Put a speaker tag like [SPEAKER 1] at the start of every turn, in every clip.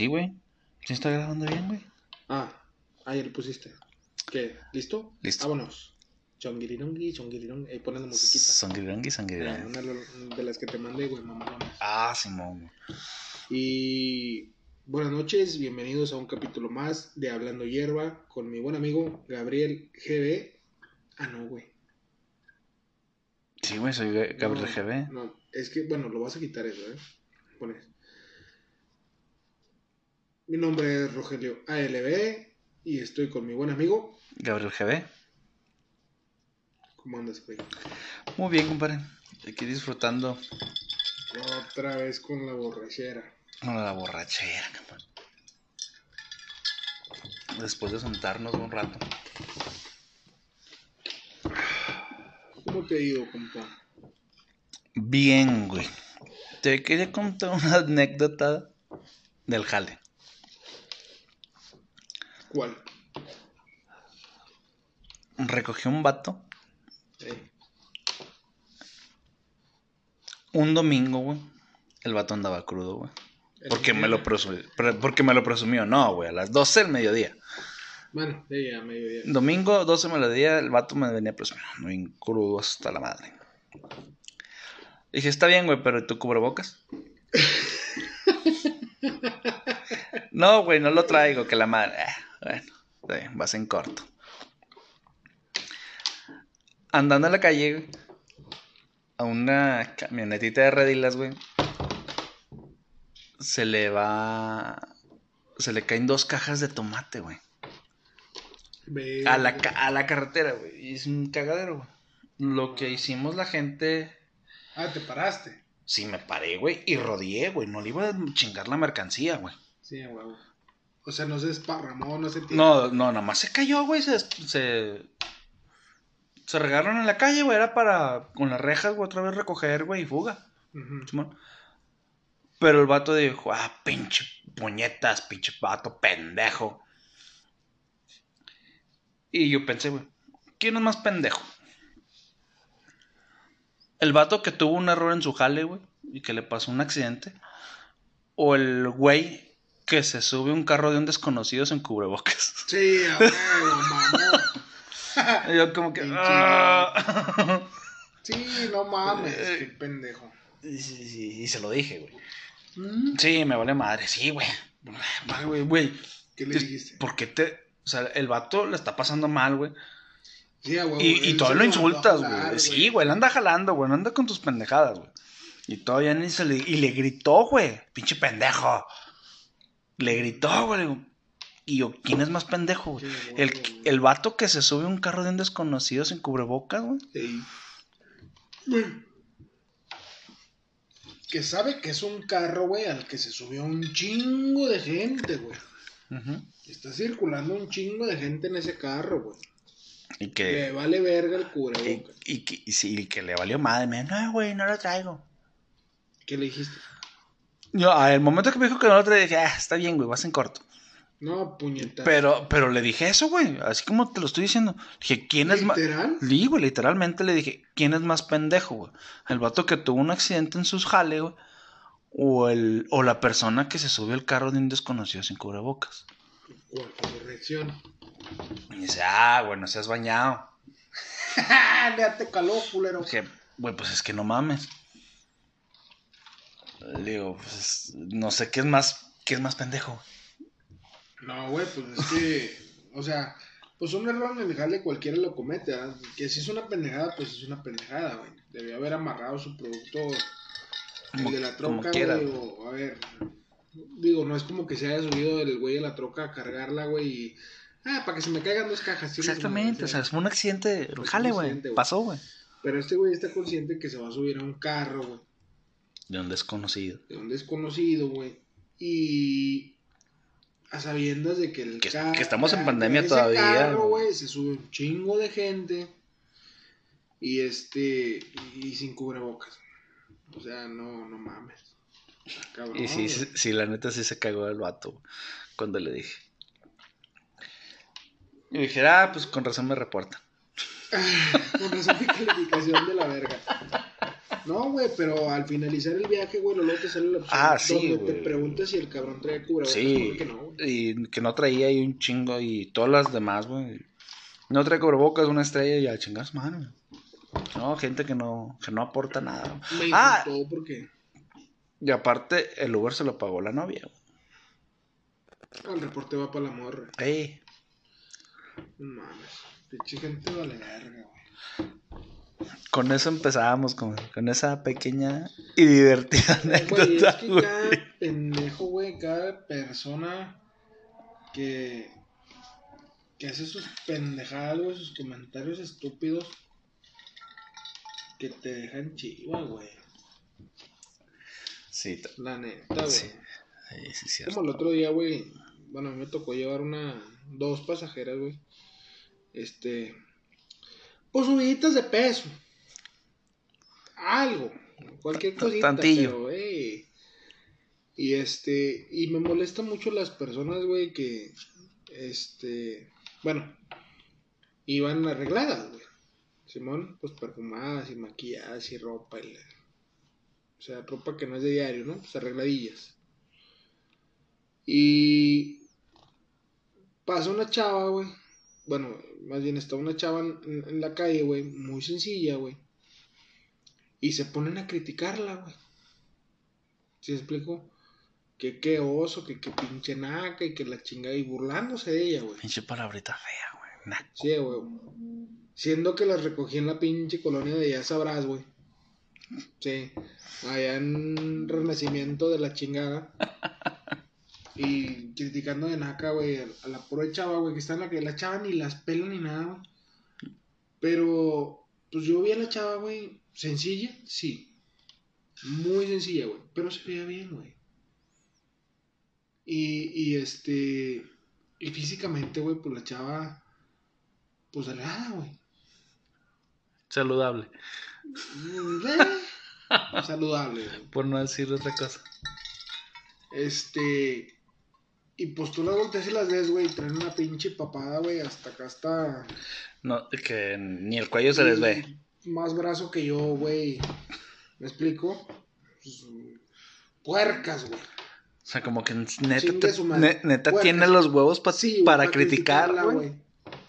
[SPEAKER 1] Sí, güey.
[SPEAKER 2] Sí
[SPEAKER 1] está
[SPEAKER 2] grabando bien, güey.
[SPEAKER 1] Ah, ahí le pusiste. ¿Qué? ¿Listo?
[SPEAKER 2] Listo.
[SPEAKER 1] Vámonos. Chonguirirongui, chonguirirongui. Ahí ponen la musiquita.
[SPEAKER 2] Sangrirangui,
[SPEAKER 1] Ah,
[SPEAKER 2] sangrirangui.
[SPEAKER 1] Una de las que te mandé, güey, mamá.
[SPEAKER 2] Ah, Simón.
[SPEAKER 1] Y buenas noches, bienvenidos a un capítulo más de Hablando Hierba con mi buen amigo Gabriel GB. Ah, no, güey.
[SPEAKER 2] Sí, güey, soy Ga- Gabriel
[SPEAKER 1] No,
[SPEAKER 2] GB.
[SPEAKER 1] No, es que, bueno, lo vas a quitar eso, ¿eh? Pones. Mi nombre es Rogelio ALB y estoy con mi buen amigo.
[SPEAKER 2] Gabriel GB.
[SPEAKER 1] ¿Cómo andas, güey?
[SPEAKER 2] Muy bien, compadre. Aquí disfrutando
[SPEAKER 1] Otra vez con la borrachera.
[SPEAKER 2] con la borrachera, compadre. Después de sentarnos un rato.
[SPEAKER 1] ¿Cómo te ha ido, compa?
[SPEAKER 2] Bien, güey. Te quería contar una anécdota del jale.
[SPEAKER 1] ¿Cuál?
[SPEAKER 2] Recogí un vato
[SPEAKER 1] Eh,
[SPEAKER 2] un domingo, güey. El vato andaba crudo, güey. Porque me lo presumió. Porque me lo presumió. No, güey. A las 12 del mediodía.
[SPEAKER 1] Bueno, sí, a mediodía.
[SPEAKER 2] Domingo, 12 del mediodía, el vato me venía presumiendo. Bien crudo hasta la madre. Dije, está bien, güey, pero ¿y tu cubrebocas? no, güey, no lo traigo, que la madre. Bueno, está bien, vas en corto. Andando en la calle, güey, a una camionetita de redilas, güey, se le va. Se le caen dos cajas de tomate, güey. A la, a la carretera, güey. Y es un cagadero, güey. Lo que hicimos la gente.
[SPEAKER 1] Ah, te paraste.
[SPEAKER 2] Sí, me paré, güey. Y rodeé, güey. No le iba a chingar la mercancía, güey.
[SPEAKER 1] Sí, huevo. O sea, no se esparramó, no se tiró.
[SPEAKER 2] No, no, nada más se cayó, güey. Se, se. Se regaron en la calle, güey. Era para con las rejas, güey, otra vez recoger, güey, y fuga. Pero el vato dijo, ah, pinche puñetas, pinche vato pendejo. Y yo pensé, güey, ¿quién es más pendejo? ¿El vato que tuvo un error en su jale, güey? Y que le pasó un accidente. ¿O el güey que se sube un carro de un desconocido sin cubrebocas?
[SPEAKER 1] Sí.
[SPEAKER 2] Y yo como que... "Ah".
[SPEAKER 1] Sí, no mames,
[SPEAKER 2] Eh.
[SPEAKER 1] qué pendejo.
[SPEAKER 2] y, y- y se lo dije, güey.
[SPEAKER 1] ¿Mm?
[SPEAKER 2] Sí, me vale madre, sí, güey. Ay, Güey, güey.
[SPEAKER 1] ¿Qué le dijiste?
[SPEAKER 2] ¿Por qué te.? O sea, el vato le está pasando mal, güey.
[SPEAKER 1] Sí, a huevo.
[SPEAKER 2] Y, todavía lo insultas,
[SPEAKER 1] jalar,
[SPEAKER 2] güey. Sí, güey, él anda jalando, güey. No anda con tus pendejadas, güey. Y todavía ni se le. Y le gritó, güey. Pinche pendejo. Le gritó, güey. le Y yo, ¿quién es más pendejo, güey?
[SPEAKER 1] Sí,
[SPEAKER 2] El, el vato que se sube a un carro de un desconocido sin cubrebocas, güey.
[SPEAKER 1] Sí. Que sabe que es un carro, güey, al que se subió un chingo de gente, güey. Está circulando un chingo de gente en ese carro, güey.
[SPEAKER 2] Y
[SPEAKER 1] Le
[SPEAKER 2] que.
[SPEAKER 1] vale verga el
[SPEAKER 2] Y,
[SPEAKER 1] cubrebocas.
[SPEAKER 2] y, que- y sí, y que le valió madre. Me dijo, no, güey, no lo traigo.
[SPEAKER 1] ¿Qué le dijiste?
[SPEAKER 2] Yo, al momento que me dijo que no lo traía, dije, ah, está bien, güey, vas en corto.
[SPEAKER 1] No, puñetas.
[SPEAKER 2] Pero, pero le dije eso, güey. Así como te lo estoy diciendo. Dije, ¿quién es más.
[SPEAKER 1] ¿Literal?
[SPEAKER 2] Sí, güey, literalmente le dije, ¿quién es más pendejo, güey? ¿El vato que tuvo un accidente en sus jale, güey? O, el, o la persona que se subió al carro de un desconocido sin cubrebocas.
[SPEAKER 1] ¿Cuál corrección?
[SPEAKER 2] Y dice, ah, bueno, seas bañado.
[SPEAKER 1] ya te caló, culero.
[SPEAKER 2] Dije, güey, pues es que no mames. Le digo, pues no sé qué es más, qué es más pendejo.
[SPEAKER 1] No, güey, pues es que, o sea, pues un error en el jale cualquiera lo comete, ¿verdad? Que si es una pendejada, pues es una pendejada, güey. Debió haber amarrado su producto, el
[SPEAKER 2] Como-
[SPEAKER 1] de la troca, güey, o, a ver, digo, no es como que se haya subido el güey de la troca a cargarla, güey, y, ah, para que se me caigan dos cajas. su
[SPEAKER 2] Exactamente, o sea, fue un accidente, jale, güey. pasó, güey.
[SPEAKER 1] Pero este güey está consciente que se va a subir a un carro, güey,
[SPEAKER 2] De un desconocido.
[SPEAKER 1] de un desconocido, güey, y a sabiendas de que el
[SPEAKER 2] Que- que estamos en pandemia todavía,
[SPEAKER 1] carro, se sube un chingo de gente y este y sin cubrebocas. O sea, no, no mames. Cabrón,
[SPEAKER 2] Y sí, sí, sí, la neta sí se cagó el vato cuando le dije. Y dije, ah, pues con razón me reporta.
[SPEAKER 1] Con razón mi calificación de la verga. No, güey, pero al finalizar el viaje, güey, luego te sale la opción
[SPEAKER 2] Ah, sí,
[SPEAKER 1] donde te preguntas si el cabrón trae cubrebocas.
[SPEAKER 2] Sí,
[SPEAKER 1] no,
[SPEAKER 2] y que no traía ahí un chingo y todas las demás, güey. No trae cubrebocas, una estrella y a chingar su mano. No, gente que no, que no aporta nada. güey.
[SPEAKER 1] Me
[SPEAKER 2] Ah,
[SPEAKER 1] porque
[SPEAKER 2] y aparte, el Uber se lo pagó la novia. güey.
[SPEAKER 1] el reporte va para la morra.
[SPEAKER 2] Ey,
[SPEAKER 1] No mames. Pinche gente vale verga, güey.
[SPEAKER 2] Con eso empezábamos, con, con esa pequeña y divertida
[SPEAKER 1] Güey, es
[SPEAKER 2] anécdota,
[SPEAKER 1] que
[SPEAKER 2] güey.
[SPEAKER 1] cada pendejo, güey, cada persona que, que hace sus pendejadas, güey, sus comentarios estúpidos, que te dejan chiva, güey.
[SPEAKER 2] Sí,
[SPEAKER 1] La neta, güey.
[SPEAKER 2] Sí. sí, sí, cierto.
[SPEAKER 1] Como el otro día, güey. Bueno, a mí me tocó llevar una. Dos pasajeras, güey. Este. Pues subiditas de peso. Algo. Cualquier cosita.
[SPEAKER 2] tantillo.
[SPEAKER 1] Pero, ey. Y este. Y me molesta mucho las personas, güey, que. Este. Bueno. Iban arregladas, güey. Simón, pues perfumadas y maquilladas y ropa. Y la- o sea, ropa que no es de diario, ¿no? Pues arregladillas. Y pasa una chava, güey. Bueno, más bien está una chava en, en la calle, güey, muy sencilla, güey. Y se ponen a criticarla, güey. ¿Sí explico? Que qué oso, que qué pinche naca y que la chinga y burlándose de ella, güey.
[SPEAKER 2] Pinche palabrita fea, güey. Nah.
[SPEAKER 1] Sí, güey. Siendo que las recogí en la pinche colonia de ya sabrás, güey. Sí. Allá en Renacimiento de la chingada. Y criticando de naca, güey, a la pura chava, güey, que está en la que la chava ni las pelan ni nada, güey. Pero, pues yo vi a la chava, güey, sencilla, sí. Muy sencilla, güey. Pero se veía bien, güey. Y, y este. Y físicamente, güey, pues la chava. Pues delgada, güey.
[SPEAKER 2] Saludable.
[SPEAKER 1] Eh, Saludable, güey.
[SPEAKER 2] Por no decir otra cosa.
[SPEAKER 1] Este. Y pues tú las volteas y las ves, güey, traen una pinche papada, güey, hasta acá está.
[SPEAKER 2] No, que ni el cuello se les ve.
[SPEAKER 1] Más brazo que yo, güey. ¿Me explico? Pues, puercas, güey.
[SPEAKER 2] O sea, como que neta,
[SPEAKER 1] Chingue
[SPEAKER 2] te-
[SPEAKER 1] su madre.
[SPEAKER 2] ne- neta
[SPEAKER 1] Puercas.
[SPEAKER 2] tiene los huevos pa-
[SPEAKER 1] Sí, güey,
[SPEAKER 2] para
[SPEAKER 1] pa'
[SPEAKER 2] criticar, güey.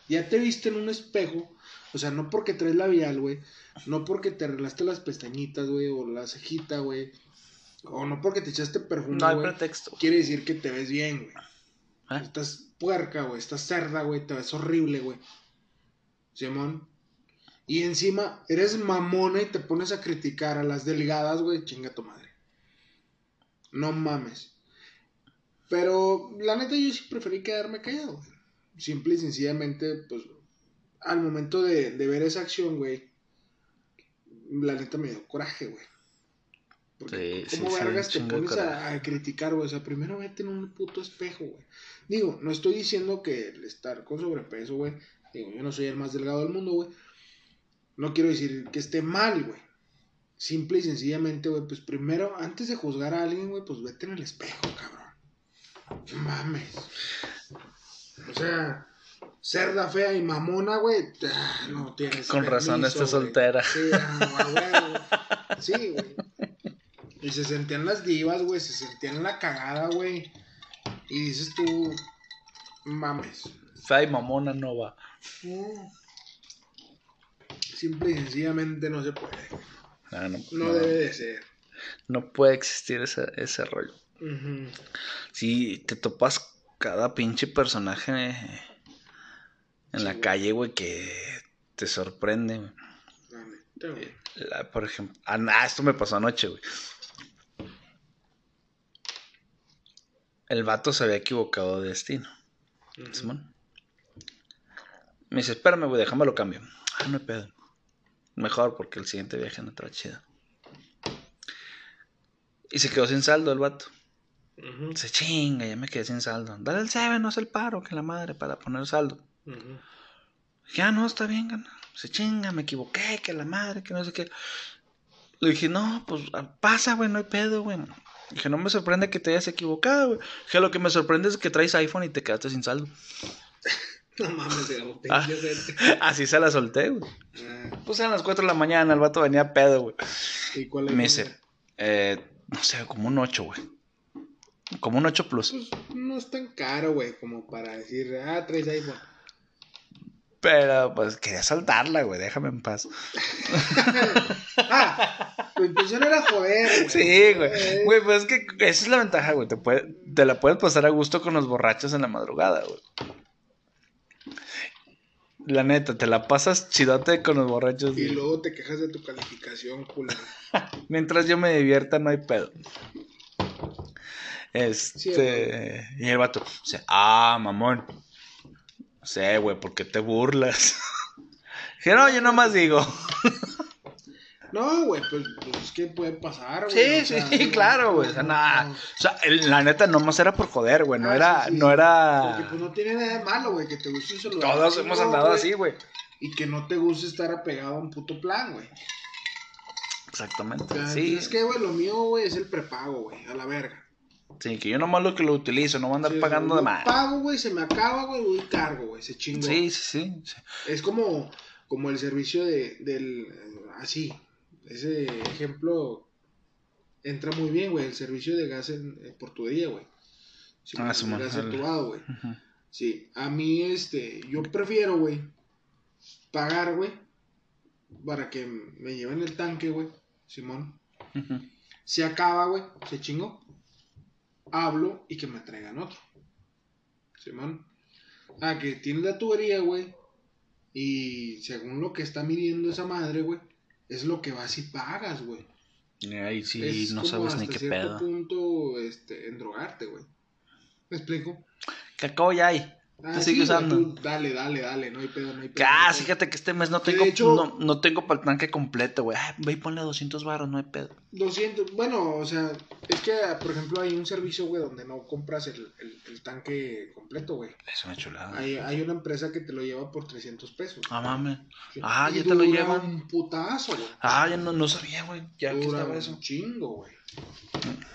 [SPEAKER 1] Ya te viste en un espejo. O sea, no porque traes labial, güey. No porque te arreglaste las pestañitas, güey, o la cejita, güey. O no porque te echaste perfume,
[SPEAKER 2] No hay pretexto.
[SPEAKER 1] Quiere decir que te ves bien, güey.
[SPEAKER 2] ¿Eh?
[SPEAKER 1] Estás puerca, güey. Estás cerda, güey. Te ves horrible, güey. Simón. Y encima eres mamona y te pones a criticar a las delgadas, güey. Chinga tu madre. No mames. Pero la neta yo sí preferí quedarme callado, güey. Simple y sencillamente, pues, al momento de, de ver esa acción, güey, la neta me dio coraje, güey. Porque
[SPEAKER 2] Sí,
[SPEAKER 1] ¿cómo
[SPEAKER 2] sí,
[SPEAKER 1] vergas te pones a, criticar, güey? O sea, primero vete en un puto espejo, güey. Digo, no estoy diciendo que el estar con sobrepeso, güey, digo, yo no soy el más delgado del mundo, güey. No quiero decir que esté mal, güey. Simple y sencillamente, güey, pues primero, antes de juzgar a alguien, güey, pues vete en el espejo, cabrón. No mames. O sea, cerda fea y mamona, güey, ah, no tienes.
[SPEAKER 2] Con razón
[SPEAKER 1] permiso, güey.
[SPEAKER 2] soltera.
[SPEAKER 1] Sí, ah, güey. Sí, güey. Y se sentían las divas, güey, se sentían la cagada, güey. Y dices tú, mames.
[SPEAKER 2] Fea y mamona no va.
[SPEAKER 1] No. Simple y sencillamente no se puede.
[SPEAKER 2] Ah, no,
[SPEAKER 1] No,
[SPEAKER 2] no,
[SPEAKER 1] debe de ser.
[SPEAKER 2] no puede existir ese, ese rollo. Si te topas cada pinche personaje en la
[SPEAKER 1] güey.
[SPEAKER 2] calle, güey, que te sorprende. güey.
[SPEAKER 1] La
[SPEAKER 2] por ejemplo, ah, esto me pasó anoche, güey. El vato se había equivocado de destino. Simón. Me dice, espérame, güey, déjame lo cambio. Ah, no hay pedo. Mejor porque el siguiente viaje no está chido. Y se quedó sin saldo el vato. Dice, chinga, ya me quedé sin saldo. Dale el 7, no es el paro, que la madre, para poner saldo.
[SPEAKER 1] Ujú.
[SPEAKER 2] Ya no, está bien, gana. Dice, chinga, me equivoqué, que la madre, que no sé qué. Le dije, no, pues ah, pasa, güey, no hay pedo, güey. Dije, no me sorprende que te hayas equivocado, güey. Dije, lo que me sorprende es que traes iPhone y te quedaste sin saldo.
[SPEAKER 1] No mames, de
[SPEAKER 2] Ah. Así se la solté, güey.
[SPEAKER 1] Ah,
[SPEAKER 2] Pues eran las 4 de la mañana, el vato venía pedo, güey.
[SPEAKER 1] ¿Y cuál
[SPEAKER 2] Me dice, eh, no sé, como un 8, güey. Como un 8 plus.
[SPEAKER 1] Pues no es tan caro, güey, como para decir, ah, traes iPhone.
[SPEAKER 2] Pero pues quería soltarla, güey, déjame en paz.
[SPEAKER 1] ah, tu intención era joder, güey.
[SPEAKER 2] Sí, güey.
[SPEAKER 1] Eh,
[SPEAKER 2] Güey, pues es que esa es la ventaja, güey. Te, puede- te la puedes pasar a gusto con los borrachos en la madrugada, güey. La neta, te la pasas chidote con los borrachos.
[SPEAKER 1] Y
[SPEAKER 2] güey.
[SPEAKER 1] luego te quejas de tu calificación, culero.
[SPEAKER 2] Mientras yo me divierta, no hay pedo. Este.
[SPEAKER 1] Sí,
[SPEAKER 2] y el vato, dice, ah, mamón. No sé, güey, ¿por qué te burlas? Dije, no, yo nomás digo.
[SPEAKER 1] No, güey, pues, pues es que puede pasar, güey.
[SPEAKER 2] Sí,
[SPEAKER 1] o sea,
[SPEAKER 2] sí,
[SPEAKER 1] no,
[SPEAKER 2] claro, güey. O sea, nada.
[SPEAKER 1] no.
[SPEAKER 2] O sea, la neta, nomás era por joder, güey. No
[SPEAKER 1] Ah,
[SPEAKER 2] era,
[SPEAKER 1] sí, sí,
[SPEAKER 2] no era.
[SPEAKER 1] Porque pues no tiene nada de malo, güey, que te guste un celular.
[SPEAKER 2] Todos hemos andado así, güey.
[SPEAKER 1] Y que no te guste estar apegado a un puto plan, güey.
[SPEAKER 2] Exactamente.
[SPEAKER 1] O sea,
[SPEAKER 2] Sí.
[SPEAKER 1] Es que, güey, lo mío, güey, es el prepago, güey, a la verga.
[SPEAKER 2] Sí, que yo nomás lo que lo utilizo, no voy a andar
[SPEAKER 1] Sí,
[SPEAKER 2] pagando de
[SPEAKER 1] yo
[SPEAKER 2] más.
[SPEAKER 1] pago, güey, se me acaba, güey, voy cargo, güey, se chingó.
[SPEAKER 2] Sí, sí, sí. sí.
[SPEAKER 1] Es como, como el servicio de, del, así, ese ejemplo entra muy bien, güey, el servicio de gas en, eh, por tu día, güey. Sí,
[SPEAKER 2] Ah, Simón,
[SPEAKER 1] gas güey. Sí, a mí, este, yo prefiero, güey, pagar, güey, para que me lleven el tanque, güey, Simón. Se acaba, güey, se chingó. Hablo y que me traigan otro. Simón. Ah, que tienes la tubería, güey. Y según lo que está midiendo esa madre, güey, es lo que vas y pagas, güey.
[SPEAKER 2] Ahí sí,
[SPEAKER 1] es
[SPEAKER 2] no
[SPEAKER 1] como
[SPEAKER 2] sabes ni
[SPEAKER 1] hasta
[SPEAKER 2] qué
[SPEAKER 1] cierto
[SPEAKER 2] pedo.
[SPEAKER 1] punto, este, endrogarte, güey. ¿Me explico?
[SPEAKER 2] ¿Qué acabo ya hay?
[SPEAKER 1] Ah,
[SPEAKER 2] Te sigue
[SPEAKER 1] sí,
[SPEAKER 2] usando.
[SPEAKER 1] tú dale, dale, dale, no hay pedo, no hay pedo.
[SPEAKER 2] Ah, fíjate que este mes no
[SPEAKER 1] Que
[SPEAKER 2] tengo,
[SPEAKER 1] hecho-
[SPEAKER 2] no, no tengo para el tanque completo, güey. Ve y ponle 200 baros, no hay pedo.
[SPEAKER 1] 200, bueno, o sea, es que, por ejemplo, hay un servicio, güey, donde no compras el, el, el tanque completo, güey.
[SPEAKER 2] Es una chulada.
[SPEAKER 1] Hay, hay una empresa que te lo lleva por 300 pesos.
[SPEAKER 2] Ah, mames.
[SPEAKER 1] Sí.
[SPEAKER 2] ah,
[SPEAKER 1] Y
[SPEAKER 2] ya te lo
[SPEAKER 1] dura
[SPEAKER 2] llevan.
[SPEAKER 1] un putazo, güey.
[SPEAKER 2] Ah, ya no, no sabía, güey. Ya que
[SPEAKER 1] Dura un
[SPEAKER 2] eso.
[SPEAKER 1] chingo, güey.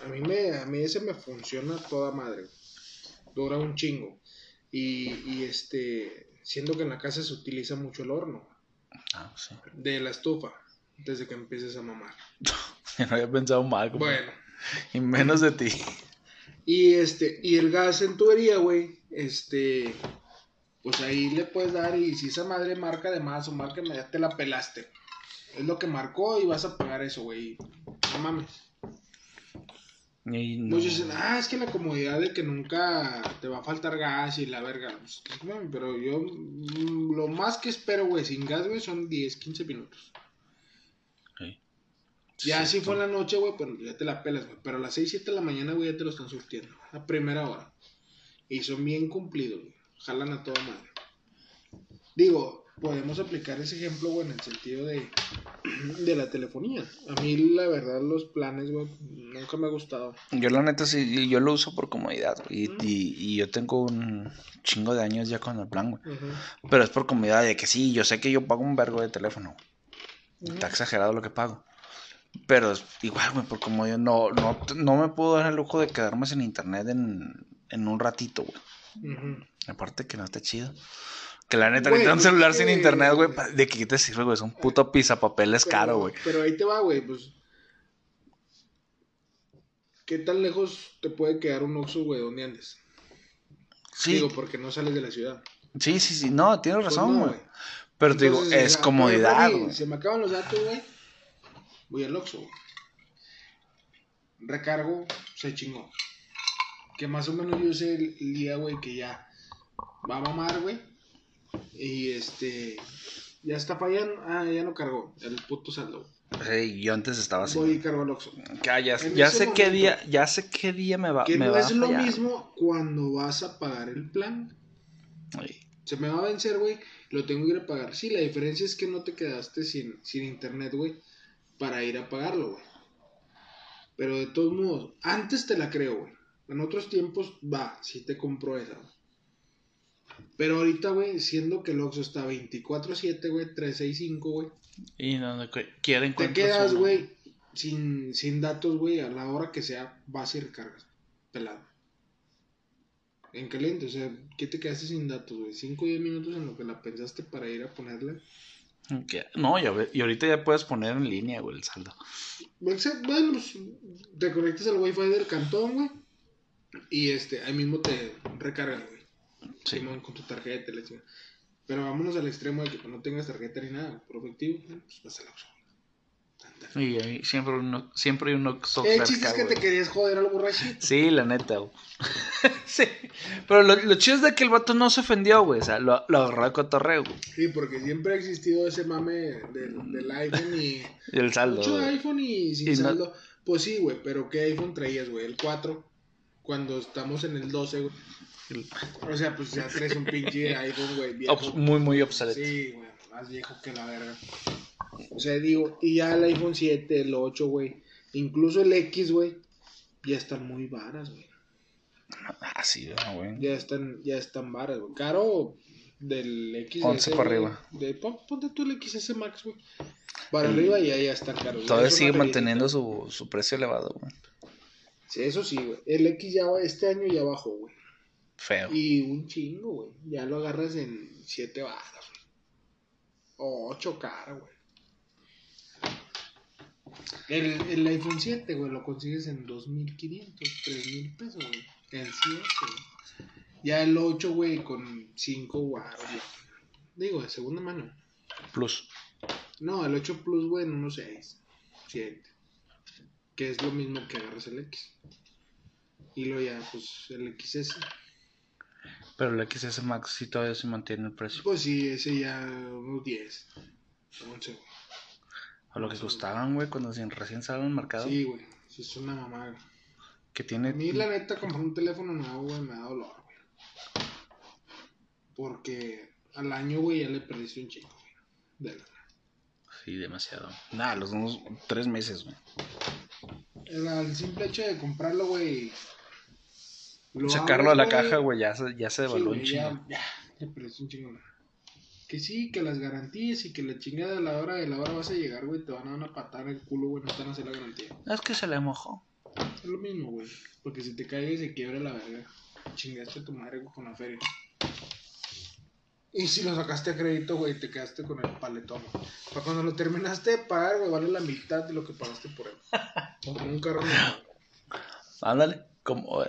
[SPEAKER 1] A mí, me, a mí ese me funciona toda madre. Dura un chingo. Y, y este, siendo que en la casa se utiliza mucho el horno
[SPEAKER 2] Ah, sí.
[SPEAKER 1] de la estufa, desde que empieces a mamar.
[SPEAKER 2] No había pensado mal, güey.
[SPEAKER 1] Bueno.
[SPEAKER 2] Y menos de ti.
[SPEAKER 1] Y este, y el gas en tubería, güey, este, pues ahí le puedes dar y si esa madre marca de más o marca ya te la pelaste. Es lo que marcó y vas a pagar eso, güey. No mames.
[SPEAKER 2] Y no.
[SPEAKER 1] Muchos dicen, ah, es que la comodidad de que nunca te va a faltar gas y la verga. Pues, pero yo mm, lo más que espero, güey, sin gas, güey, son 10, 15 minutos. Ya
[SPEAKER 2] Sí,
[SPEAKER 1] fue en la noche, güey, pero ya te la pelas, güey. Pero a las 6, 7 de la mañana, güey, ya te lo están surtiendo. A primera hora. Y son bien cumplidos, güey. Jalan a toda madre. Digo, podemos aplicar ese ejemplo, güey, en el sentido de, de la telefonía. A mí, la verdad, los planes, güey, nunca me ha gustado.
[SPEAKER 2] Yo la neta sí, yo lo uso por comodidad, güey. Y, y, y yo tengo un chingo de años ya con el plan, güey. Pero es por comodidad de que sí, yo sé que yo pago un vergo de teléfono. Está exagerado lo que pago. Pero es igual, güey, por comodidad. No, no, no me puedo dar el lujo de quedarme sin internet en, en un ratito, güey. Aparte que no está chido. Que la neta, ahorita un celular sin internet, güey, ¿de qué te sirve, güey? Es un puto papel es caro, güey.
[SPEAKER 1] Pero ahí te va, güey, pues. ¿Qué tan lejos te puede quedar un Oxxo, güey, donde andes?
[SPEAKER 2] Sí,
[SPEAKER 1] Digo, porque no sales de la ciudad.
[SPEAKER 2] sí, sí, sí. No, tienes
[SPEAKER 1] Pues
[SPEAKER 2] razón,
[SPEAKER 1] no,
[SPEAKER 2] güey. Pero te digo, es
[SPEAKER 1] sea,
[SPEAKER 2] comodidad, güey.
[SPEAKER 1] Se me acaban los datos, güey. Voy al Oxxo, güey. Recargo, se chingó. Que más o menos yo sé el día, güey, que ya va a mamar, güey. Y este. Ya está fallando. Ah, ya no cargó. El puto saldo.
[SPEAKER 2] Sí, yo antes estaba así.
[SPEAKER 1] Voy y cargo al Oxxo.
[SPEAKER 2] Ya ya sé qué día, ya sé qué día me va,
[SPEAKER 1] Que
[SPEAKER 2] me
[SPEAKER 1] no
[SPEAKER 2] va
[SPEAKER 1] es
[SPEAKER 2] a
[SPEAKER 1] lo mismo cuando vas a pagar el plan. Se me va a vencer, güey. Lo tengo que ir a pagar. Sí, la diferencia es que no te quedaste sin, sin internet, güey. Para ir a pagarlo, güey. Pero de todos modos, antes te la creo, güey. En otros tiempos, va, sí te compro esa, güey. Pero ahorita, güey, siendo que el Oxxo está 24-7, güey, 365, güey.
[SPEAKER 2] Y donde cu- quieren
[SPEAKER 1] Te quedas, güey, sin, sin datos, güey, a la hora que sea, vas y recargas. Pelado. En caliente, o sea, ¿qué te quedaste sin datos, güey? 5 o 10 minutos en lo que la pensaste para ir a ponerle.
[SPEAKER 2] Que- No, y ahorita ya puedes poner en línea, güey, el saldo.
[SPEAKER 1] Bueno, pues, te conectas al wifi del cantón, güey. Y este, ahí mismo te recargan, güey.
[SPEAKER 2] Sí.
[SPEAKER 1] Simón, con tu tarjeta, la chingada. Pero vámonos al extremo de que pues, no tengas tarjeta ni nada, por efectivo, pues vas a la opción.
[SPEAKER 2] Y ahí siempre, uno, siempre hay uno
[SPEAKER 1] El chiste es que te querías joder al borrachito.
[SPEAKER 2] Sí, la neta, güey. sí. Pero lo, lo chido es de que el vato no se ofendió, güey. O sea, lo, lo agarró de cotorreo, güey.
[SPEAKER 1] Sí, porque siempre ha existido ese mame del, del iPhone y.
[SPEAKER 2] Y el saldo.
[SPEAKER 1] Mucho
[SPEAKER 2] güey.
[SPEAKER 1] iPhone y sin
[SPEAKER 2] Y no-
[SPEAKER 1] saldo. Pues sí, güey, pero ¿qué iPhone traías, güey? El 4. Cuando estamos en el 12, güey.
[SPEAKER 2] El-
[SPEAKER 1] O sea, pues ya traes un pinche iPhone, güey, viejo.
[SPEAKER 2] muy, muy obsoleto.
[SPEAKER 1] Sí, güey, más viejo que la verga. O sea, digo, y ya el iPhone 7, el 8, güey. Incluso el X, güey. Ya están muy varas, güey.
[SPEAKER 2] Ah, sí, ah, güey.
[SPEAKER 1] Ya están, ya están varas, güey. Caro del X.
[SPEAKER 2] 11 para arriba.
[SPEAKER 1] De, ponte tú el XS Max, güey. Para arriba y ya, ya está caro. Ya
[SPEAKER 2] Todavía sigue manteniendo su, su precio elevado, güey.
[SPEAKER 1] Sí, eso sí, güey. El X ya va, este año ya bajó, güey.
[SPEAKER 2] Feo.
[SPEAKER 1] Y un chingo, güey. Ya lo agarras en 7 baras, güey. O 8 caras, güey. El, el iPhone 7, güey, lo consigues en 2.500, 3.000 pesos, güey. El 7, güey. Ya el 8, güey, con 5 baros, güey. Digo, de segunda mano.
[SPEAKER 2] Plus.
[SPEAKER 1] No, el 8 Plus, güey, en unos 6, 7. Que es lo mismo que agarras el X. Y luego ya, pues, el XS.
[SPEAKER 2] Pero el XS Max sí todavía se mantiene el precio.
[SPEAKER 1] Pues sí, ese ya unos 10. 11, güey.
[SPEAKER 2] A lo que costaban, güey, cuando recién salieron al mercado.
[SPEAKER 1] Sí, güey. Sí, es una mamada. güey.
[SPEAKER 2] Que tiene.
[SPEAKER 1] A mí, la neta, comprar un teléfono nuevo, güey, me da dolor, güey. Porque al año, güey, ya le perdiste un chico, güey. De la
[SPEAKER 2] Sí, demasiado. Nada, los unos tres meses, güey.
[SPEAKER 1] el, el simple hecho de comprarlo, güey. Lo
[SPEAKER 2] Sacarlo a la caja, güey, ya se, ya se
[SPEAKER 1] Sí,
[SPEAKER 2] devaluó un
[SPEAKER 1] güey, ya,
[SPEAKER 2] chingo.
[SPEAKER 1] ya, le perdiste un chingo. Que sí, que las garantías y que la chingada de la hora de la hora vas a llegar, güey, te van a dar una patada en el culo, güey, no te van a hacer la garantía.
[SPEAKER 2] Es que se le mojó.
[SPEAKER 1] Es lo mismo, güey. Porque si te cae y se quiebra la verga, chingaste a tu madre güey, con la feria. Y si lo sacaste a crédito, güey, te quedaste con el paletón. Para cuando lo terminaste de pagar, güey, vale la mitad de lo que pagaste por él. Como un carro.
[SPEAKER 2] Ándale. Como,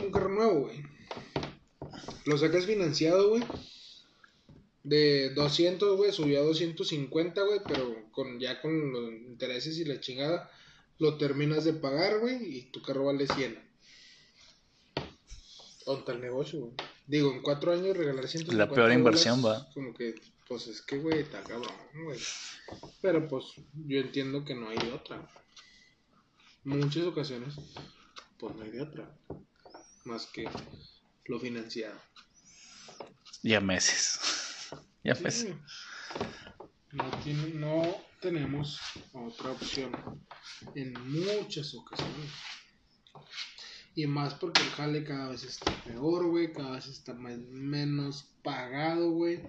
[SPEAKER 1] Un carro nuevo, güey. Lo sacas financiado, güey. De 200, güey, subió a 250, güey, pero con ya con los intereses y la chingada, lo terminas de pagar, güey, y tu carro vale 100. Ponta el negocio, güey. Digo, en cuatro años regalar 150
[SPEAKER 2] La peor inversión, va.
[SPEAKER 1] Como que, pues es que, güey, está cabrón, güey. Pero pues yo entiendo que no hay de otra. Muchas ocasiones, pues no hay de otra. Más que lo financiado.
[SPEAKER 2] ya meses. ya
[SPEAKER 1] Sí,
[SPEAKER 2] meses.
[SPEAKER 1] güey. no, tiene- no tenemos otra opción en muchas ocasiones. Y más porque el jale cada vez está peor, güey. Cada vez está más- menos pagado, güey.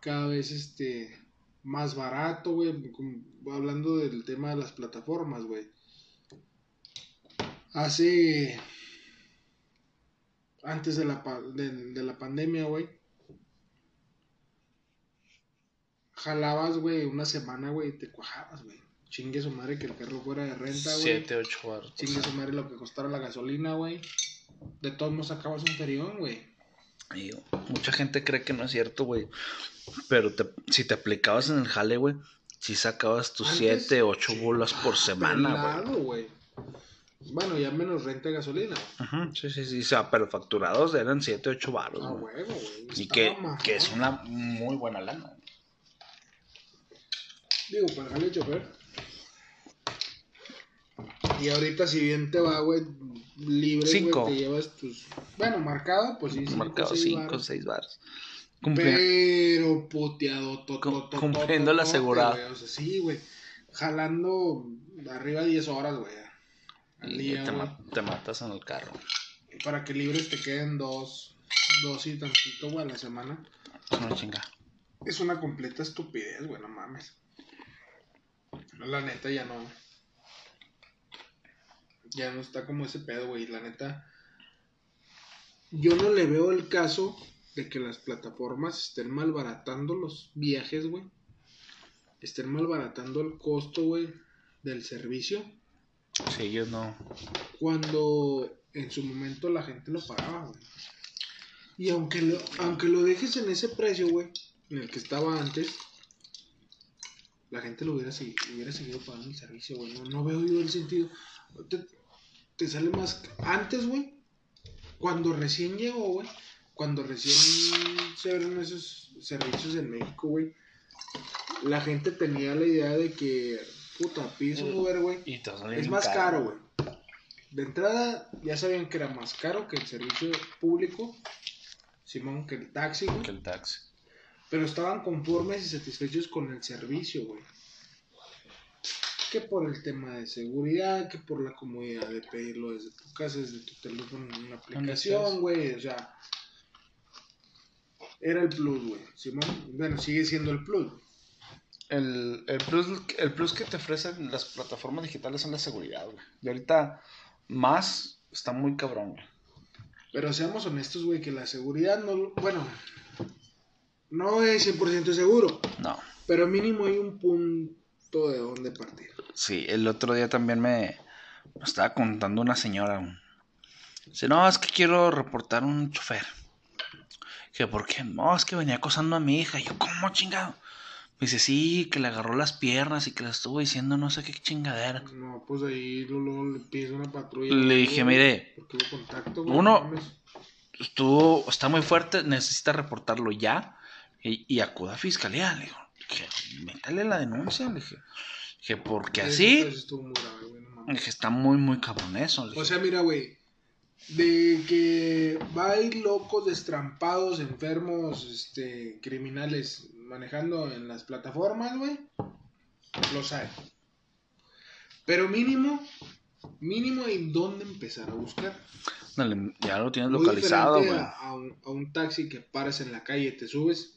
[SPEAKER 1] Cada vez este más barato, güey. Hablando del tema de las plataformas, güey. Hace... Antes de la, de, de la pandemia, güey. Jalabas, güey, una semana, güey, y te cuajabas, güey. Chingue su madre que el carro fuera de renta, güey.
[SPEAKER 2] 7, 8 baros.
[SPEAKER 1] Chingue su madre lo que costara la gasolina, güey. De todos modos sacabas un ferión, güey.
[SPEAKER 2] Mucha gente cree que no es cierto, güey. Pero te- si te aplicabas en el jale, güey, si sacabas tus
[SPEAKER 1] Antes,
[SPEAKER 2] 7, 8
[SPEAKER 1] sí,
[SPEAKER 2] bolas por semana, güey.
[SPEAKER 1] Bueno, ya menos renta de gasolina.
[SPEAKER 2] Ajá, Sí, sí, sí. O sea, pero facturados eran 7, 8 baros,
[SPEAKER 1] Ah,
[SPEAKER 2] güey.
[SPEAKER 1] huevo, güey.
[SPEAKER 2] Y que, que es una muy buena lana.
[SPEAKER 1] Digo, para el chofer. Y ahorita, si bien te va, güey, libre,
[SPEAKER 2] Cinco.
[SPEAKER 1] güey, te llevas tus. Bueno, marcado, pues sí, cinco,
[SPEAKER 2] Marcado
[SPEAKER 1] seis
[SPEAKER 2] 5,
[SPEAKER 1] varos.
[SPEAKER 2] 6 baros. Cumpli-
[SPEAKER 1] Pero puteado, to, to, to,
[SPEAKER 2] cumpliendo
[SPEAKER 1] to,
[SPEAKER 2] la asegurada.
[SPEAKER 1] O sea, sí, güey. Jalando arriba de 10 horas, güey. Día,
[SPEAKER 2] te,
[SPEAKER 1] güey.
[SPEAKER 2] ma- te matas en el carro.
[SPEAKER 1] Para que libres te queden dos, dos y tantito, güey, a la semana.
[SPEAKER 2] Es una chinga.
[SPEAKER 1] Es una completa estupidez, güey, no mames. La neta ya no. Ya no está como ese pedo, güey. La neta. Yo no le veo el caso de que las plataformas estén malbaratando los viajes, güey. Estén malbaratando el costo, güey, del servicio.
[SPEAKER 2] Sí, ellos no.
[SPEAKER 1] Cuando en su momento la gente lo pagaba, güey. Y aunque lo, aunque lo dejes en ese precio, güey, en el que estaba antes, la gente lo hubiera, hubiera seguido pagando el servicio, güey. No, no veo yo el sentido. Te, te sale más... Antes, güey, cuando recién llegó, güey, cuando recién se abrieron esos servicios en México, güey, la gente tenía la idea de que, puta, pides un Uber, güey,
[SPEAKER 2] Y te va a salir
[SPEAKER 1] es más caro, güey. De entrada, ya sabían que era más caro que el servicio público, Simón, que el taxi, güey.
[SPEAKER 2] Que el taxi.
[SPEAKER 1] Pero estaban conformes y satisfechos con el servicio, güey. Que por el tema de seguridad, que por la comodidad de pedirlo desde tu casa, desde tu teléfono en una aplicación, güey. O sea, era el plus, güey. Simón, bueno, sigue siendo el plus.
[SPEAKER 2] El, el, plus, el plus que te ofrecen las plataformas digitales son la seguridad, güey. Y ahorita más está muy cabrón, güey.
[SPEAKER 1] Pero seamos honestos, güey, que la seguridad no. Bueno, no es 100% seguro,
[SPEAKER 2] No.
[SPEAKER 1] pero mínimo hay un punto de donde partir.
[SPEAKER 2] Sí, el otro día también me, me estaba contando una señora. Dice, no, es que quiero reportar un chofer. Que por qué, no, es que venía acosando a mi hija. Y yo, ¿cómo chingado? Me dice, sí, que le agarró las piernas y que le estuvo diciendo no sé qué chingadera.
[SPEAKER 1] No, pues ahí luego le pides una patrulla.
[SPEAKER 2] Le dije, mire,
[SPEAKER 1] contacto, güey,
[SPEAKER 2] uno- estuvo, está muy fuerte, necesita reportarlo ya y, y acuda a fiscalía. Le digo, que métale la denuncia, le dije. Dije, porque así,
[SPEAKER 1] pues,
[SPEAKER 2] dije, está muy, muy cabrón eso. le
[SPEAKER 1] O sea, mira, güey. De que va a ir locos, destrampados, enfermos, este, criminales manejando en las plataformas, güey. Los hay. Pero mínimo, mínimo hay dónde empezar a buscar.
[SPEAKER 2] Dale, ya lo tienes
[SPEAKER 1] Muy
[SPEAKER 2] localizado, güey.
[SPEAKER 1] a, a un, a un taxi que paras en la calle, te subes.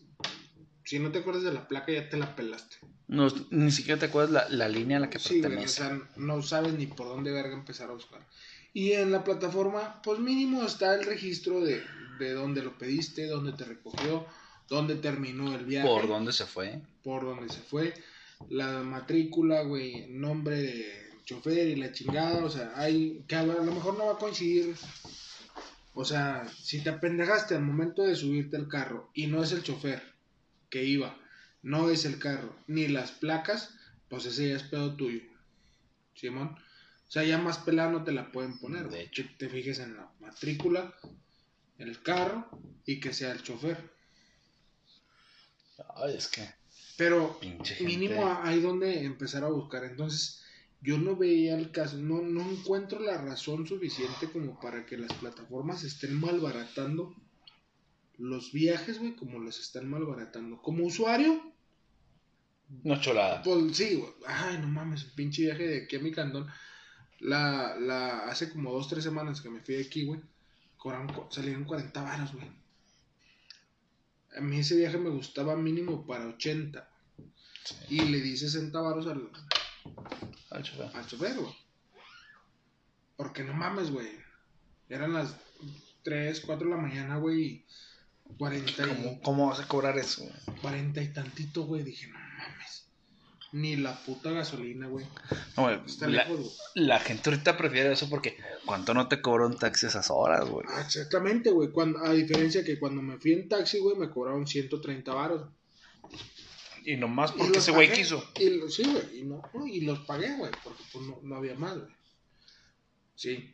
[SPEAKER 1] Si no te acuerdas de la placa, ya te la pelaste.
[SPEAKER 2] No, ni siquiera te acuerdas la, la línea a la que
[SPEAKER 1] Sí, güey, o
[SPEAKER 2] pertenece.
[SPEAKER 1] sea, no sabes ni por dónde verga empezar a buscar. Y en la plataforma, pues mínimo está el registro de, de dónde lo pediste, dónde te recogió, dónde terminó el viaje,
[SPEAKER 2] ¿Por dónde se fue?
[SPEAKER 1] por dónde se fue, la matrícula, güey, nombre de chofer y la chingada, o sea, hay que a lo mejor no va a coincidir. O sea, si te apendejaste al momento de subirte al carro y no es el chofer que iba, no es el carro, ni las placas, pues ese ya es pedo tuyo. Simón. O sea, ya más pelada no te la pueden poner.
[SPEAKER 2] De hecho.
[SPEAKER 1] Te fijes en la matrícula, el carro y que sea el chofer.
[SPEAKER 2] Ay, es que
[SPEAKER 1] Pero mínimo hay donde empezar a buscar. Entonces, yo no veía el caso, no, no encuentro la razón suficiente como para que las plataformas estén malbaratando los viajes, güey, como los están malbaratando. Como usuario,
[SPEAKER 2] No cholada.
[SPEAKER 1] pues sí, güey. Ay, no mames, un pinche viaje de aquí a mi cantón. La, la, hace como dos, tres semanas que me fui de aquí, güey. Salieron 40 varos, güey. A mí ese viaje me gustaba mínimo para 80. Y le di 60 varos al,
[SPEAKER 2] Al chofer.
[SPEAKER 1] al chofer, güey. Porque no mames, güey. Eran las 3, 4 de la mañana, güey. y 40 y,
[SPEAKER 2] ¿Cómo, ¿Cómo vas a cobrar eso? güey?
[SPEAKER 1] 40 y tantito, güey. Dije, no. Ni la puta gasolina, güey.
[SPEAKER 2] No, güey,
[SPEAKER 1] Está
[SPEAKER 2] la,
[SPEAKER 1] lejos, güey.
[SPEAKER 2] la gente ahorita prefiere eso porque ¿cuánto no te cobra un taxi esas horas, güey?
[SPEAKER 1] Exactamente, güey. Cuando, a diferencia que cuando me fui en taxi, güey, me cobraron 130 varos.
[SPEAKER 2] Y nomás porque ese güey quiso.
[SPEAKER 1] Y sí, güey. Y, no, no, y los pagué, güey. Porque pues no, no había más, güey. Sí.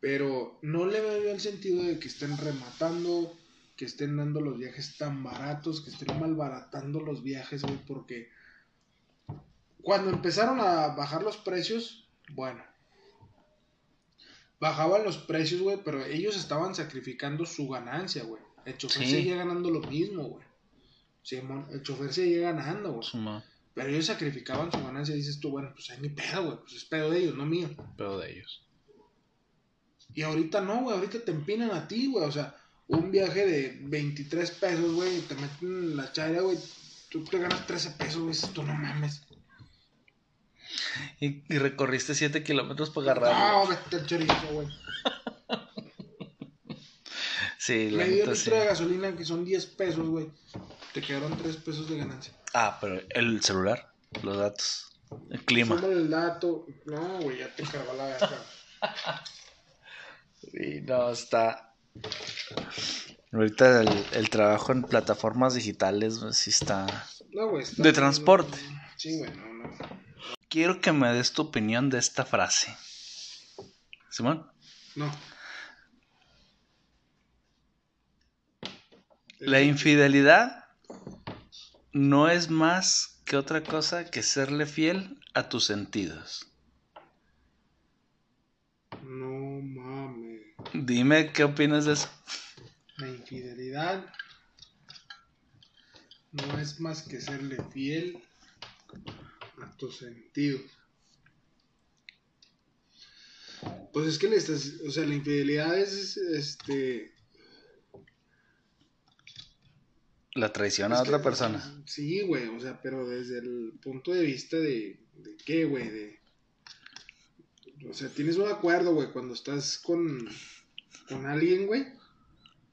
[SPEAKER 1] Pero no le veo el sentido de que estén rematando, que estén dando los viajes tan baratos, que estén malbaratando los viajes, güey. Porque cuando empezaron a bajar los precios, bueno. Bajaban los precios, güey, pero ellos estaban sacrificando su ganancia, güey. El chofer
[SPEAKER 2] Sí.
[SPEAKER 1] seguía ganando lo mismo, güey. Simón, el chofer seguía ganando, güey.
[SPEAKER 2] Suma,
[SPEAKER 1] Pero ellos sacrificaban su ganancia. Dices tú, bueno, pues hay ni pedo, güey. Pues es pedo de ellos, no mío.
[SPEAKER 2] pero de ellos.
[SPEAKER 1] Y ahorita no, güey. Ahorita te empinan a ti, güey. O sea, un viaje de 23 pesos, güey. y Te meten en la chaira, güey. Tú te ganas 13 pesos, güey. Dices tú, no mames.
[SPEAKER 2] Y, y recorriste 7 kilómetros para agarrar.
[SPEAKER 1] No, vete al chorizo, güey.
[SPEAKER 2] Sí, la
[SPEAKER 1] Medio litro
[SPEAKER 2] sí.
[SPEAKER 1] de gasolina, que son 10 pesos, güey. Te quedaron 3 pesos de ganancia.
[SPEAKER 2] Ah, pero el celular, los datos, el clima.
[SPEAKER 1] Súmale el dato. No, güey, ya te cargó la verga.
[SPEAKER 2] Y no, está. Ahorita el, el trabajo en plataformas digitales sí está.
[SPEAKER 1] No, güey. está-
[SPEAKER 2] De transporte.
[SPEAKER 1] Sí, güey, no, no.
[SPEAKER 2] Quiero que me des tu opinión de esta frase. Simón,
[SPEAKER 1] No.
[SPEAKER 2] la infidelidad no es más que otra cosa que serle fiel a tus sentidos.
[SPEAKER 1] No mames.
[SPEAKER 2] Dime qué opinas de eso.
[SPEAKER 1] La infidelidad no es más que serle fiel a tus sentidos. Pues es que le estás, o sea, la infidelidad es este
[SPEAKER 2] La traición a
[SPEAKER 1] que-
[SPEAKER 2] otra persona.
[SPEAKER 1] Sí, güey, o sea, pero desde el punto de vista de, de qué, güey, de o sea, tienes un acuerdo, güey, cuando estás con con alguien, güey,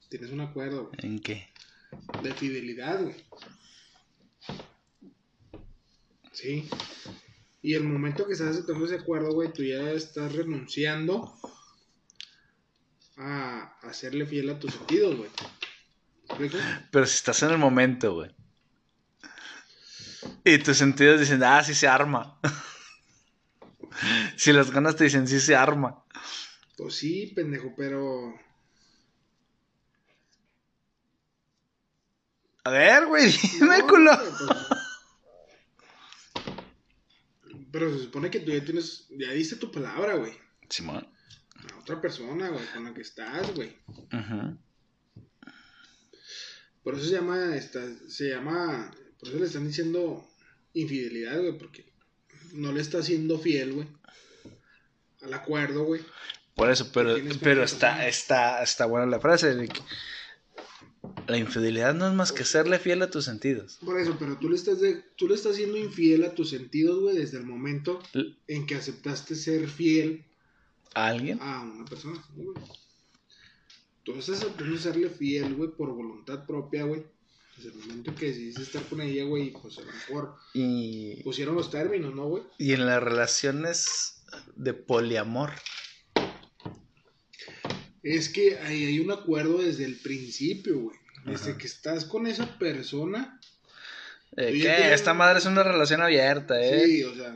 [SPEAKER 1] tienes un acuerdo.
[SPEAKER 2] ¿En qué?
[SPEAKER 1] De fidelidad, güey. Sí. Y el momento que estás aceptando ese acuerdo, güey, tú ya estás renunciando a, serle fiel a tus sentidos, güey.
[SPEAKER 2] Pero si estás en el momento, güey. Y tus sentidos dicen, ah, sí se arma. si las ganas te dicen, sí se arma.
[SPEAKER 1] Pues sí, pendejo, pero.
[SPEAKER 2] A ver, güey, dime,
[SPEAKER 1] No,
[SPEAKER 2] culo.
[SPEAKER 1] pues- Pero se supone que tú ya tienes. Ya diste tu palabra, güey.
[SPEAKER 2] Simón.
[SPEAKER 1] A otra persona, güey, con la que estás, güey.
[SPEAKER 2] Ujú.
[SPEAKER 1] Por eso se llama, esta, se llama, por eso le están diciendo infidelidad, güey, porque no le está siendo fiel, güey, al acuerdo, güey.
[SPEAKER 2] Por eso, pero, pero está, está, está buena la frase de que la infidelidad no es más que serle fiel a tus sentidos.
[SPEAKER 1] Por eso, pero tú le estás, de, tú le estás siendo infiel a tus sentidos, güey, desde el momento en que aceptaste ser fiel
[SPEAKER 2] ¿A alguien?
[SPEAKER 1] a una persona, ¿sí, güey. Tú estás aceptando serle fiel, güey, por voluntad propia, güey. Desde el momento en que decidiste estar con ella, güey, pues a lo mejor
[SPEAKER 2] Y,
[SPEAKER 1] pusieron los términos, ¿no, güey?
[SPEAKER 2] y en las relaciones de poliamor.
[SPEAKER 1] Es que ahí hay un acuerdo desde el principio, güey. Desde que estás con esa persona.
[SPEAKER 2] Eh,
[SPEAKER 1] ya
[SPEAKER 2] Esta madre es una relación abierta, ¿eh?
[SPEAKER 1] Sí, o sea.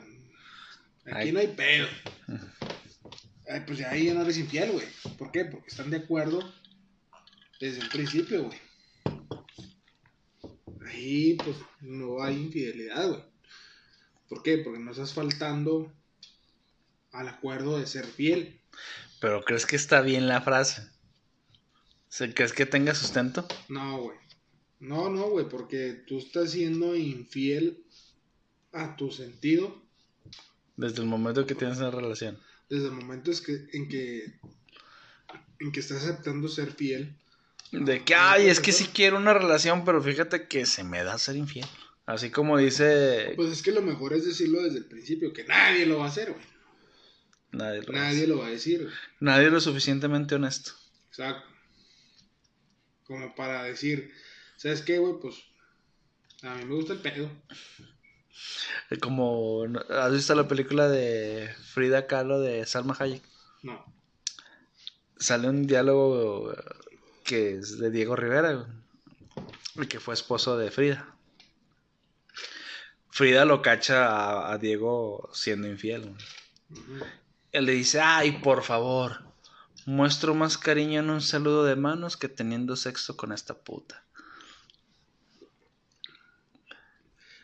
[SPEAKER 1] Aquí
[SPEAKER 2] Ay.
[SPEAKER 1] no hay pedo. Ay, pues ahí ya no eres infiel, güey. ¿Por qué? Porque están de acuerdo desde el principio, güey. Ahí, pues, no hay infidelidad, güey. ¿Por qué? Porque no estás faltando al acuerdo de ser fiel.
[SPEAKER 2] Pero ¿crees que está bien la frase? O sea, ¿Crees que tenga sustento?
[SPEAKER 1] No, güey. No, no, güey, porque tú estás siendo infiel a tu sentido
[SPEAKER 2] Desde el momento que tienes una relación.
[SPEAKER 1] desde el momento es que, en que en que estás aceptando ser fiel.
[SPEAKER 2] De que, ay, es que sí quiero una relación, pero fíjate que se me da ser infiel. Así como dice...
[SPEAKER 1] Pues es que lo mejor es decirlo desde el principio, que nadie lo va a hacer, güey.
[SPEAKER 2] Nadie lo,
[SPEAKER 1] Nadie lo va a decir, güey.
[SPEAKER 2] nadie lo suficientemente honesto.
[SPEAKER 1] Exacto. Como para decir, ¿sabes qué, güey? Pues a mí me gusta el pedo.
[SPEAKER 2] Eh, Como. ¿has visto la película de Frida Kahlo de Salma Hayek?
[SPEAKER 1] No.
[SPEAKER 2] Sale un diálogo eh, que es de Diego Rivera, el que fue esposo de Frida. Frida lo cacha a, a Diego siendo infiel.
[SPEAKER 1] Ujú.
[SPEAKER 2] Él le dice, ay, por favor, muestro más cariño en un saludo de manos que teniendo sexo con esta puta.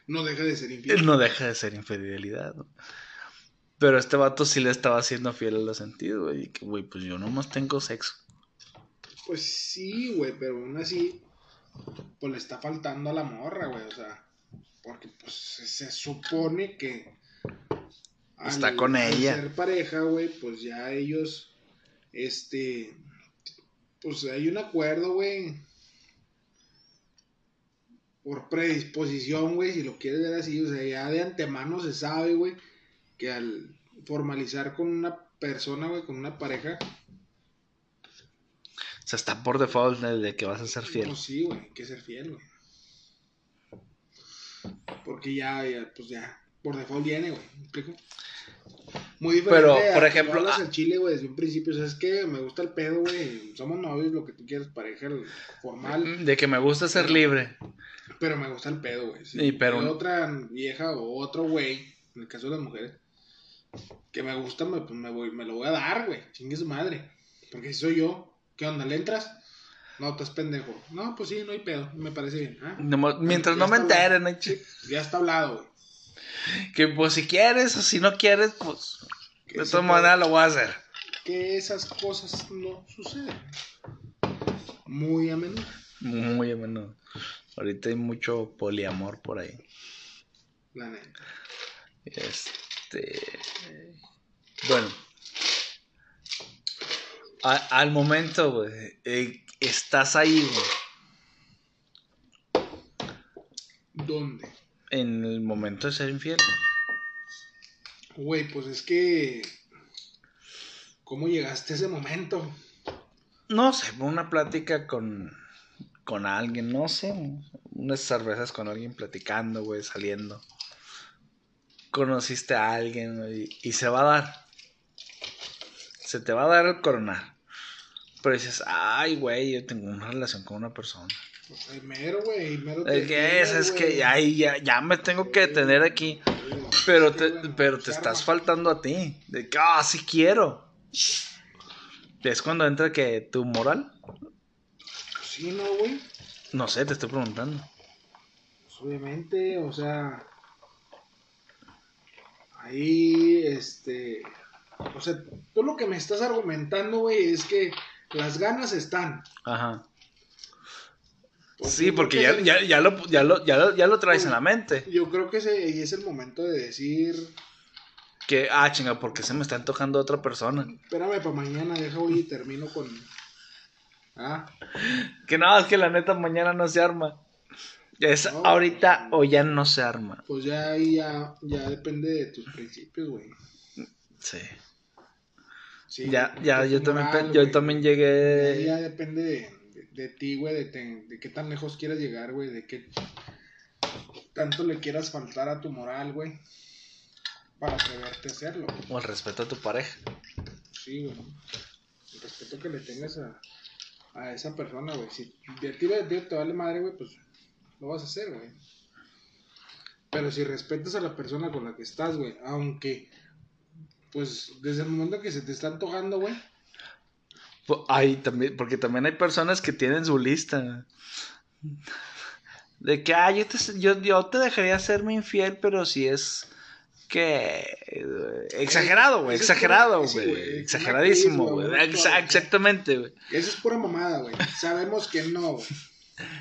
[SPEAKER 1] No deja de ser infiel.
[SPEAKER 2] Él no deja de ser infidelidad. ¿no? Pero este vato sí le estaba haciendo fiel a los sentidos, güey. Y que, güey, pues yo nomás tengo sexo.
[SPEAKER 1] Pues sí, güey, pero aún así, pues le está faltando a la morra, güey, o sea, porque pues se, supone que
[SPEAKER 2] Está con
[SPEAKER 1] al
[SPEAKER 2] ella.
[SPEAKER 1] ser pareja, güey, pues ya ellos, este, pues hay un acuerdo, güey, por predisposición, güey, si lo quieres ver así, o sea, ya de antemano se sabe, güey, que al formalizar con una persona, güey, con una pareja,
[SPEAKER 2] O sea, está por default de que vas a ser fiel.
[SPEAKER 1] No, sí, güey, hay que ser fiel, güey. Porque ya, ya, pues ya, por default viene, güey. ¿Me explico? Muy diferente.
[SPEAKER 2] Pero, por ejemplo,
[SPEAKER 1] lo hablas
[SPEAKER 2] ah-
[SPEAKER 1] en Chile, güey, desde un principio. O sea, es que me gusta el pedo, güey. Somos novios, lo que tú quieras, pareja formal.
[SPEAKER 2] De que me gusta ser libre.
[SPEAKER 1] Pero me gusta el pedo, güey.
[SPEAKER 2] Y pero-
[SPEAKER 1] hay otra vieja o otro güey, en el caso de las mujeres, que me gusta, me, pues me, voy, me lo voy a dar, güey. Chingue su madre. Porque si soy yo, ¿qué onda? ¿Le entras? No, estás pendejo. No, pues sí, no hay pedo. Me parece bien. ¿ah?
[SPEAKER 2] Mientras
[SPEAKER 1] Ya
[SPEAKER 2] no me enteren, no hay
[SPEAKER 1] ya está hablado, güey.
[SPEAKER 2] Que pues si quieres o si no quieres, pues de todas maneras lo voy a hacer.
[SPEAKER 1] Que esas cosas no suceden. Muy a menudo.
[SPEAKER 2] Muy a menudo. Ahorita hay mucho poliamor por ahí.
[SPEAKER 1] La neta.
[SPEAKER 2] Este. Bueno. A- al momento, güey. eh, estás ahí, güey.
[SPEAKER 1] ¿Dónde?
[SPEAKER 2] En el momento de ser infiel.
[SPEAKER 1] Güey, pues es que. ¿Cómo llegaste a ese momento?
[SPEAKER 2] No sé, una plática con, con alguien, no sé. Unas cervezas con alguien platicando, güey, saliendo. Conociste a alguien y se va a dar. Se te va a dar el coronar. Pero dices, ay, güey, yo tengo una relación con una persona.
[SPEAKER 1] Pues el mero, güey. el Mero
[SPEAKER 2] Es que es, es que ya, ya, ya me tengo que detener aquí. Pero te, pero te estás faltando a ti. De que, ah, sí quiero. Es cuando entra que tu moral.
[SPEAKER 1] Sí, no, güey.
[SPEAKER 2] No sé, te estoy preguntando.
[SPEAKER 1] Pues obviamente, o sea. Ahí, este. O sea, tú lo que me estás argumentando, güey, es que las ganas están.
[SPEAKER 2] Ajá.
[SPEAKER 1] Pues
[SPEAKER 2] Sí, porque
[SPEAKER 1] que
[SPEAKER 2] ya, ya, ya, lo, ya, lo, ya, lo, ya lo traes en la mente.
[SPEAKER 1] Yo creo que ese es el momento de decir.
[SPEAKER 2] Que, ah, chinga, porque se me está antojando otra persona.
[SPEAKER 1] Espérame para mañana, deja hoy y termino con. Ah,
[SPEAKER 2] Que no, es que la neta mañana no se arma. Es
[SPEAKER 1] No.
[SPEAKER 2] ahorita o ya no se arma.
[SPEAKER 1] pues ya ahí ya, ya depende de tus principios, güey.
[SPEAKER 2] Sí.
[SPEAKER 1] Sí,
[SPEAKER 2] ya, ya, yo también,
[SPEAKER 1] moral,
[SPEAKER 2] yo también llegué.
[SPEAKER 1] ya depende de, de, ti, güey, de, te- de qué tan lejos quieras llegar, güey, de qué tanto le quieras faltar a tu moral, güey, para atreverte a hacerlo.
[SPEAKER 2] O el respeto a tu pareja.
[SPEAKER 1] Sí, güey. El respeto que le tengas a, a esa persona, güey. Si de ti, de ti te vale madre, güey, pues lo vas a hacer, güey. Pero si respetas a la persona con la que estás, güey, aunque, pues, desde el momento que se te está antojando, güey,
[SPEAKER 2] Po- Ay, también, porque también hay personas que tienen su lista. De que, ah, yo te, yo, yo te dejaría serme infiel, pero si es que... eh, exagerado, güey, exagerado, güey. exageradísimo, güey. exactamente, güey.
[SPEAKER 1] Eso es pura mamada, güey. Sabemos que no, güey.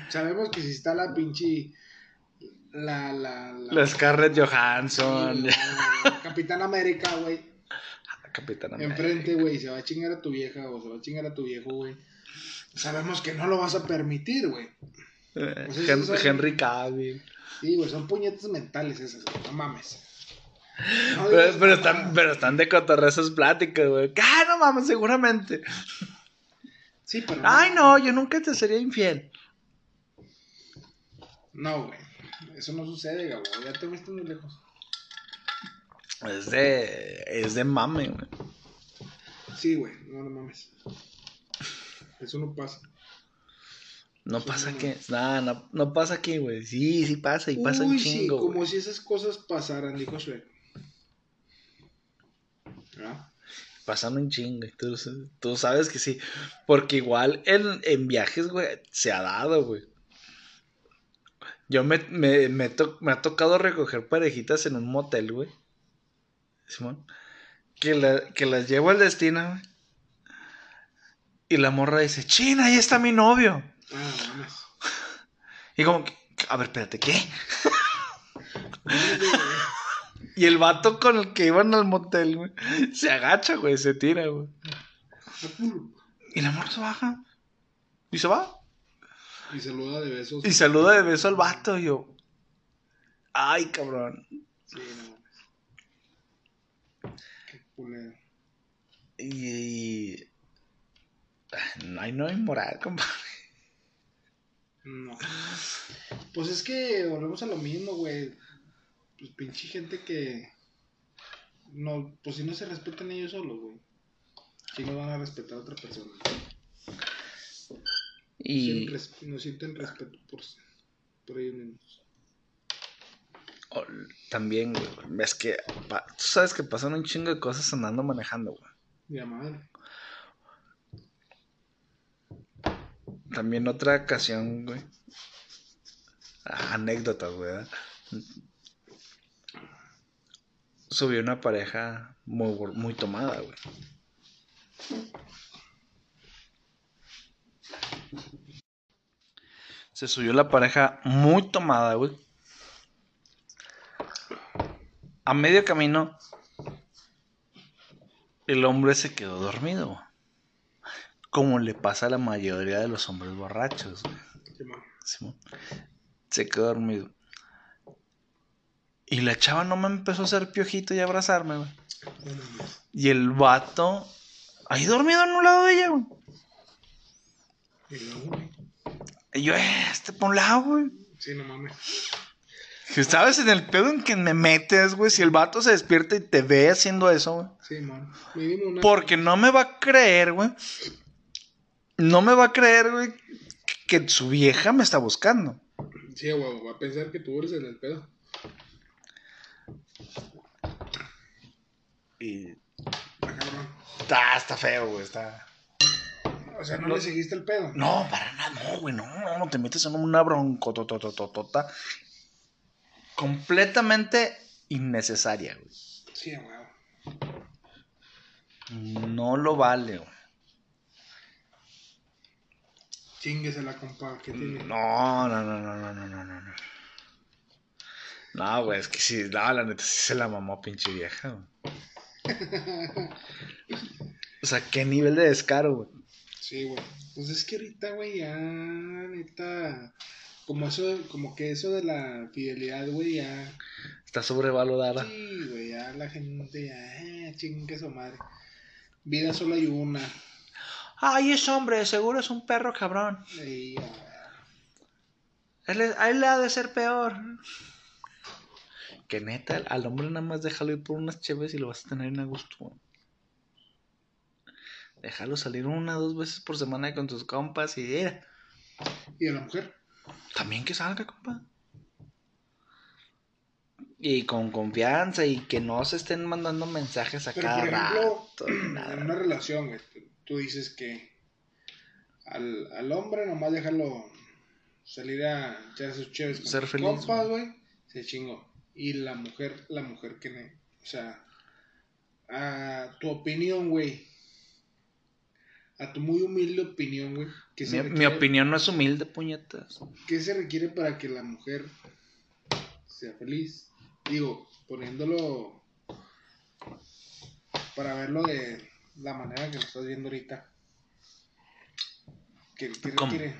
[SPEAKER 1] Sabemos que si está la pinche. La, la, la.
[SPEAKER 2] La Scarlett Johansson.
[SPEAKER 1] la Capitán América, güey.
[SPEAKER 2] Capitán América.
[SPEAKER 1] Enfrente, güey. Se va a chingar a tu vieja o se va a chingar a tu viejo, güey. Sabemos que no lo vas a permitir, güey.
[SPEAKER 2] Eh,
[SPEAKER 1] Pues esos
[SPEAKER 2] Hen-
[SPEAKER 1] son-
[SPEAKER 2] Henry Cavill.
[SPEAKER 1] Sí, güey. Son puñetas mentales esas, güey. No mames. No
[SPEAKER 2] Pero, están, pero están de cotorreo esas pláticas, güey. Ah, no mames, seguramente.
[SPEAKER 1] Sí, pero.
[SPEAKER 2] Ay, no, yo nunca te sería infiel.
[SPEAKER 1] No, güey. Eso no sucede, Gabo. Ya te fuiste muy lejos.
[SPEAKER 2] Es de. Es de mame, güey.
[SPEAKER 1] Sí, güey. No, no mames. Eso no pasa.
[SPEAKER 2] No pasa
[SPEAKER 1] no.
[SPEAKER 2] que. Nada, no, no pasa aquí, güey. Sí, sí pasa y pasa un
[SPEAKER 1] Uy,
[SPEAKER 2] chingo,
[SPEAKER 1] sí, como si esas cosas pasaran, dijo Shrek. ¿Ah?
[SPEAKER 2] Pasan un chingo. Tú, tú sabes que sí. Porque igual en, en viajes, güey, se ha dado, güey. Yo me, me, me, to- me ha tocado recoger parejitas en un motel, güey. Simón. Que, la- que las llevo al destino, güey. Y la morra dice, China, ahí está mi novio.
[SPEAKER 1] Ah, mames.
[SPEAKER 2] Y como, que, a ver, espérate, ¿qué? Y el vato con el que iban al motel, güey, se agacha, güey, se tira, güey. Y la morra se baja. Y se va.
[SPEAKER 1] Y saluda de besos.
[SPEAKER 2] Y saluda de beso al vato. Y yo, ay, cabrón.
[SPEAKER 1] Sí, no. Qué culero.
[SPEAKER 2] Y. Ay, no hay moral, compadre.
[SPEAKER 1] No. Pues es que volvemos a lo mismo, güey. Pues pinche gente que. No, pues si no se respetan ellos solos, güey. Si no van a respetar a otra persona.
[SPEAKER 2] Y
[SPEAKER 1] No sienten respeto por, por ellos mismos.
[SPEAKER 2] También, güey, es que pa- tú sabes que pasan un chingo de cosas andando manejando, güey.
[SPEAKER 1] Ya madre.
[SPEAKER 2] También otra ocasión, güey. Ah, Anécdotas, güey. Subió una pareja muy, muy tomada, güey. Se subió la pareja muy tomada, güey. A medio camino, el hombre se quedó dormido. Como le pasa a la mayoría de los hombres borrachos.
[SPEAKER 1] Simón.
[SPEAKER 2] Se quedó dormido. Y la chava no me empezó a hacer piojito y abrazarme, güey. Y el vato, ahí dormido en un lado de ella, güey.
[SPEAKER 1] Y
[SPEAKER 2] yo, eh, este por un lado, güey.
[SPEAKER 1] Sí, no mames.
[SPEAKER 2] Que sabes en el pedo en que me metes, güey. Si el vato se despierta y te ve haciendo eso, güey.
[SPEAKER 1] Sí, man. Mínimo una.
[SPEAKER 2] Porque no me va a creer, güey. No me va a creer, güey, que su vieja me está buscando.
[SPEAKER 1] Sí, güey. Va a pensar que tú eres en el pedo.
[SPEAKER 2] Y.
[SPEAKER 1] Ah, cabrón.
[SPEAKER 2] Está, está feo, güey. Está.
[SPEAKER 1] O sea, no,
[SPEAKER 2] No.
[SPEAKER 1] le seguiste el pedo.
[SPEAKER 2] No, para nada, no, güey, no, no, te metes en una broncototototota completamente innecesaria, güey.
[SPEAKER 1] Sí, güey.
[SPEAKER 2] No lo vale, güey.
[SPEAKER 1] Chinguesela, compa. ¿Qué tiene?
[SPEAKER 2] No, no, no, no, no, no, no, no. no. No, güey, es que sí, no, la neta sí se la mamó pinche vieja, güey. O sea, qué nivel de descaro, güey.
[SPEAKER 1] Sí, güey. Pues es que ahorita, güey, ya, neta. Como eso, como que eso de la fidelidad, güey, ya.
[SPEAKER 2] Está sobrevalorada.
[SPEAKER 1] Sí, güey, ya la gente ya, eh, chingue su madre. Vida solo hay una.
[SPEAKER 2] Ay, es hombre, seguro es un perro cabrón. Él es- a él le ha de ser peor. Que neta, al hombre nada más déjalo ir por unas cheves y lo vas a tener en gusto. güey. Déjalo salir una dos veces por semana con tus compas y mira,
[SPEAKER 1] y a la mujer.
[SPEAKER 2] También que salga, compa. Y con confianza y que no se estén mandando mensajes a
[SPEAKER 1] Pero,
[SPEAKER 2] cada
[SPEAKER 1] por ejemplo,
[SPEAKER 2] rato. nada.
[SPEAKER 1] en una relación, güey, tú- dices que al, al hombre nomás déjalo salir a echar sus chéves con
[SPEAKER 2] Ser
[SPEAKER 1] sus
[SPEAKER 2] feliz,
[SPEAKER 1] compas, güey, se chingó. Y la mujer, la mujer que, ne- o sea, a tu opinión, güey, a tu muy humilde opinión, güey, ¿qué se
[SPEAKER 2] Mi, opinión no es humilde, puñetas.
[SPEAKER 1] ¿Qué se requiere para que la mujer sea feliz? Digo, poniéndolo para verlo de la manera que lo estás viendo ahorita. ¿Qué, requiere?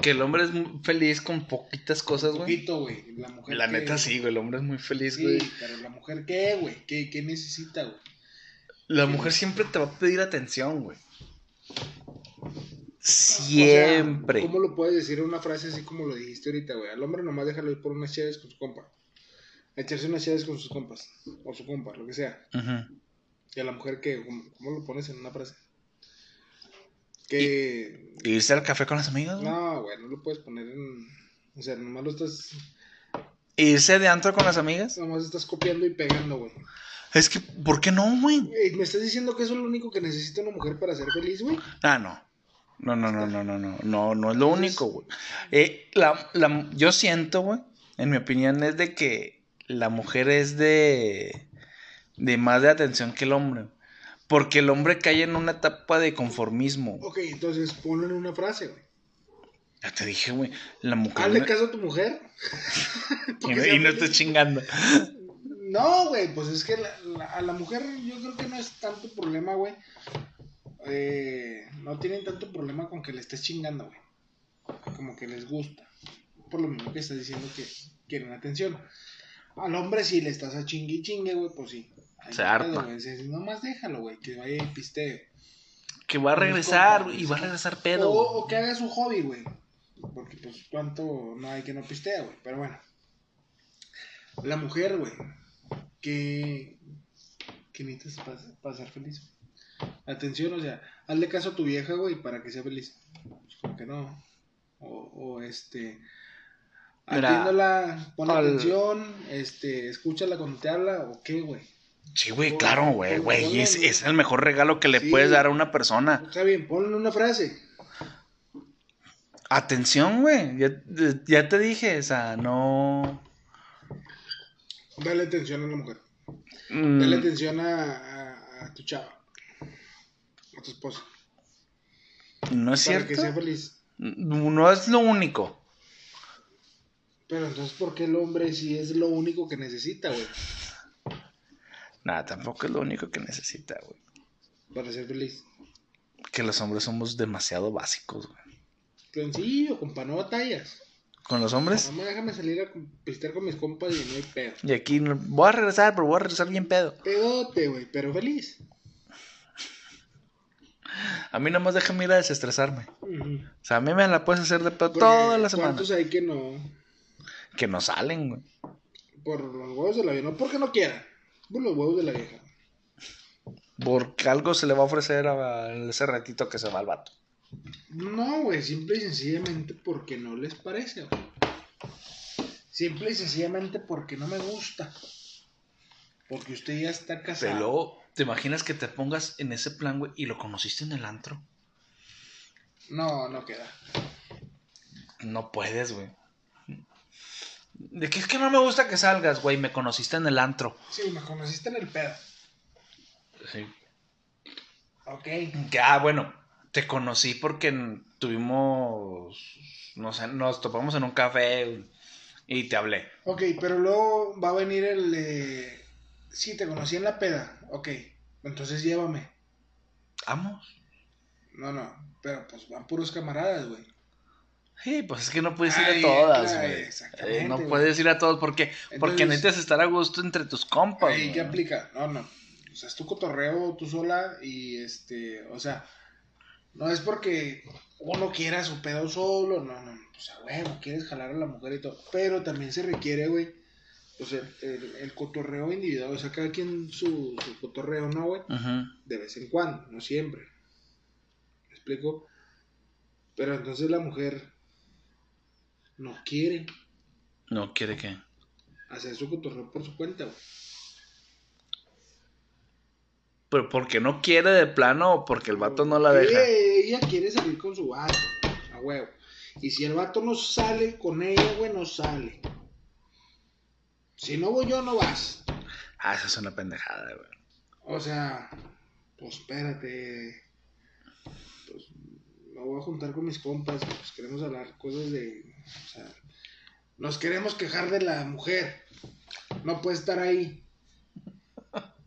[SPEAKER 2] Que el hombre es muy feliz con poquitas cosas, güey.
[SPEAKER 1] poquito, güey. La mujer.
[SPEAKER 2] La
[SPEAKER 1] que-
[SPEAKER 2] neta sí, güey. El hombre es muy feliz,
[SPEAKER 1] Sí,
[SPEAKER 2] güey.
[SPEAKER 1] pero la mujer, ¿qué, güey? ¿Qué, qué necesita, güey?
[SPEAKER 2] La mujer siempre te va a pedir atención, güey.
[SPEAKER 1] O sea,
[SPEAKER 2] Siempre.
[SPEAKER 1] ¿Cómo lo puedes decir en una frase así como lo dijiste ahorita, güey? Al hombre nomás déjalo ir por unas chaves con su compa. A echarse unas chaves con sus compas. O su compa, lo que sea. ¿Y a la mujer qué? ¿Cómo, cómo lo pones en una frase? Que.
[SPEAKER 2] Irse al café con las amigas.
[SPEAKER 1] No, güey, no lo puedes poner en. O sea, nomás lo estás.
[SPEAKER 2] Irse de antro con las amigas.
[SPEAKER 1] Nomás estás copiando y pegando, güey.
[SPEAKER 2] Es que, ¿por qué no, güey?
[SPEAKER 1] Ey, ¿Me estás diciendo que eso es lo único que necesita una mujer para ser feliz, güey?
[SPEAKER 2] Ah, no. No, no, no, no, no, no. No, no es lo único, güey. Eh, la, la- yo siento, güey, en mi opinión, es de que la mujer es de. de más de atención que el hombre. Porque el hombre cae en una etapa de conformismo.
[SPEAKER 1] Ok, entonces ponlo en una frase, güey.
[SPEAKER 2] Ya te dije, güey. La mujer.
[SPEAKER 1] Hazle caso a tu mujer.
[SPEAKER 2] y, no- y no estoy chingando.
[SPEAKER 1] No, güey, pues es que la- la- a la mujer yo creo que no es tanto problema, güey. Eh, no tienen tanto problema con que le estés chingando, güey. Como que les gusta. Por lo mismo que estás diciendo que quieren atención. Al hombre si le estás a chingue y chingue, güey, pues sí. Ahí
[SPEAKER 2] Se harta.
[SPEAKER 1] güey. Nomás déjalo, güey, que vaya y pistee.
[SPEAKER 2] que va a regresar y va a regresar pedo.
[SPEAKER 1] O,
[SPEAKER 2] güey.
[SPEAKER 1] o que haga su hobby, güey. Porque, pues, cuánto no hay que no pistea, güey. Pero bueno. La mujer, güey. Que. Que necesitas para, para ser feliz. Atención, o sea, hazle caso a tu vieja, güey, para que sea feliz. Pues, que no. O, o este.
[SPEAKER 2] Mira,
[SPEAKER 1] Atiéndola, pon
[SPEAKER 2] al-
[SPEAKER 1] atención, este, escúchala cuando te habla, o qué, güey.
[SPEAKER 2] Sí, güey, claro, güey, güey.
[SPEAKER 1] ponle-
[SPEAKER 2] Es, es el mejor regalo que le
[SPEAKER 1] Sí.
[SPEAKER 2] puedes dar a una persona.
[SPEAKER 1] Está bien, ponle una frase.
[SPEAKER 2] Atención, güey. Ya, ya te dije, o sea, no.
[SPEAKER 1] Dale atención a la mujer.
[SPEAKER 2] Mm,
[SPEAKER 1] Dale atención a, a- a tu chava. A tu esposa.
[SPEAKER 2] no es
[SPEAKER 1] Para que sea
[SPEAKER 2] cierto.
[SPEAKER 1] feliz.
[SPEAKER 2] No es lo único.
[SPEAKER 1] Pero entonces, ¿por qué el hombre si es lo único que necesita, güey?
[SPEAKER 2] Nada, tampoco es lo único que necesita, güey.
[SPEAKER 1] Para ser feliz.
[SPEAKER 2] Que los hombres somos demasiado básicos, güey.
[SPEAKER 1] Sencillo, compa, no batallas.
[SPEAKER 2] Con los hombres.
[SPEAKER 1] Mamá, déjame salir a pistear con mis compas y no hay pedo.
[SPEAKER 2] Y aquí no- voy a regresar, pero voy a regresar bien pedo.
[SPEAKER 1] Pedote, güey, pero feliz.
[SPEAKER 2] A mí nomás déjame ir a desestresarme. O sea, a mí me la puedes hacer de pedo toda la semana.
[SPEAKER 1] ¿Cuántos hay que no?
[SPEAKER 2] Que no salen, güey.
[SPEAKER 1] Por los huevos de la vieja. No porque no quieran. Por los huevos de la vieja.
[SPEAKER 2] Porque algo se le va a ofrecer a ese ratito que se va al vato.
[SPEAKER 1] No, güey, simple y sencillamente porque no les parece, güey. Simple y sencillamente porque no me gusta. Porque usted ya está casado.
[SPEAKER 2] Pero ¿te imaginas que te pongas en ese plan, güey, y lo conociste en el antro?
[SPEAKER 1] No, no queda.
[SPEAKER 2] No puedes, güey. De que es que no me gusta que salgas, güey. Me conociste en el antro.
[SPEAKER 1] Sí, me conociste en el pedo.
[SPEAKER 2] Sí.
[SPEAKER 1] Ok.
[SPEAKER 2] Ah, bueno, te conocí porque tuvimos, no sé, nos topamos en un café y te hablé.
[SPEAKER 1] Ok, pero luego va a venir el... Eh... Sí, te conocí en la peda. Ok, entonces llévame.
[SPEAKER 2] ¿Vamos?
[SPEAKER 1] No, no, pero pues van puros camaradas, güey.
[SPEAKER 2] Sí, pues es que no puedes ir
[SPEAKER 1] Ay,
[SPEAKER 2] a todas,
[SPEAKER 1] claro,
[SPEAKER 2] güey.
[SPEAKER 1] exactamente,
[SPEAKER 2] Eh, no
[SPEAKER 1] güey.
[SPEAKER 2] puedes ir a todos porque, necesitas estar a gusto entre tus compas. Güey.
[SPEAKER 1] ¿qué aplica? No, no. O sea, es tu cotorreo tú sola y este, o sea, no es porque uno quiera su pedo solo, no, no, o sea, huevo, quieres jalar a la mujer y todo, pero también se requiere, güey, o sea, el, el cotorreo individual, o sea, cada quien su, su cotorreo, ¿no, güey? De vez en cuando, no siempre. ¿Me explico? Pero entonces la mujer no quiere
[SPEAKER 2] No quiere que.
[SPEAKER 1] hacer su cotorreo por su cuenta, güey.
[SPEAKER 2] Pero porque no quiere de plano o porque el vato no la deja.
[SPEAKER 1] Ella, ella quiere salir con su vato, a huevo. Y si el vato no sale con ella, güey, no sale. Si no voy yo, no vas.
[SPEAKER 2] Ah, esa es una pendejada, güey.
[SPEAKER 1] O sea, pues espérate. Pues me voy a juntar con mis compas, pues queremos hablar cosas de. O sea, nos queremos quejar de la mujer. No puede estar ahí.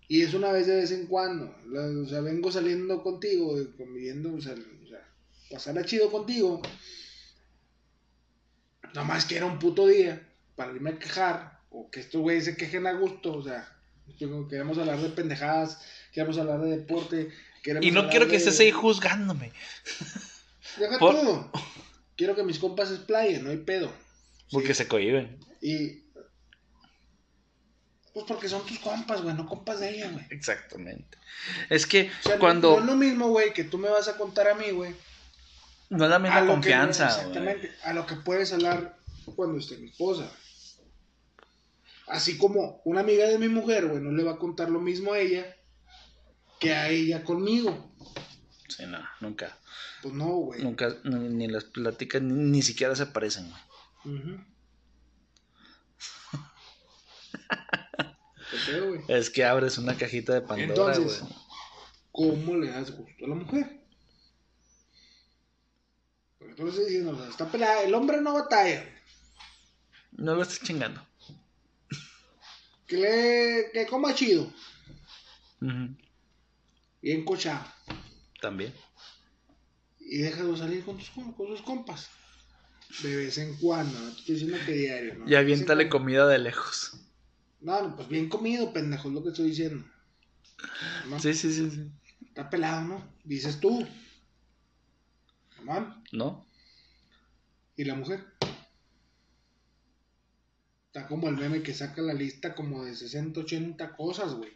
[SPEAKER 1] Y es una vez de vez en cuando. O sea, vengo saliendo contigo, conviviendo, o sea, o sea, pasarla chido contigo. Nomás que era un puto día para irme a quejar. O que estos güeyes se quejen a gusto. O sea, queremos hablar de pendejadas, queremos hablar de deporte. queremos
[SPEAKER 2] Y no quiero que
[SPEAKER 1] de-
[SPEAKER 2] estés ahí juzgándome.
[SPEAKER 1] Deja
[SPEAKER 2] por-
[SPEAKER 1] todo. Quiero que mis compas se explayen, no hay pedo.
[SPEAKER 2] Porque
[SPEAKER 1] Sí.
[SPEAKER 2] se cohiben.
[SPEAKER 1] Y. Pues porque son tus compas, güey, no compas de ella, güey.
[SPEAKER 2] Exactamente. Es que
[SPEAKER 1] O sea, no-
[SPEAKER 2] cuando.
[SPEAKER 1] no es lo mismo, güey, que tú me vas a contar a mí, güey.
[SPEAKER 2] No es la misma
[SPEAKER 1] que-
[SPEAKER 2] confianza,
[SPEAKER 1] exactamente. A lo que puedes hablar cuando esté mi esposa. Así como una amiga de mi mujer, güey, no le va a contar lo mismo a ella que a ella conmigo.
[SPEAKER 2] Sí, no, nunca.
[SPEAKER 1] Pues no, güey.
[SPEAKER 2] Nunca, ni, ni las pláticas ni, ni siquiera se parecen, güey.
[SPEAKER 1] Ujú. ¿Qué pedo, güey?
[SPEAKER 2] Es que abres una cajita de Pandora,
[SPEAKER 1] Entonces,
[SPEAKER 2] güey.
[SPEAKER 1] ¿cómo le das gusto a la mujer? Porque tú le estás diciendo, está pelada, el hombre no batalla.
[SPEAKER 2] No lo estés chingando.
[SPEAKER 1] Que, le, que coma chido,
[SPEAKER 2] Ujú.
[SPEAKER 1] bien cochado.
[SPEAKER 2] También.
[SPEAKER 1] Y déjalo salir con, tus, con sus compas. De vez en cuando, no te estoy diciendo que diario. ¿no?
[SPEAKER 2] Y aviéntale comida de lejos.
[SPEAKER 1] No, no, pues bien comido, pendejo, es lo que estoy diciendo. ¿No?
[SPEAKER 2] Sí, sí, sí, sí.
[SPEAKER 1] Está pelado, ¿no? Dices tú. Mamá.
[SPEAKER 2] ¿No?
[SPEAKER 1] ¿Y la mujer? Está como el meme que saca la lista como de 60, 80 cosas, güey.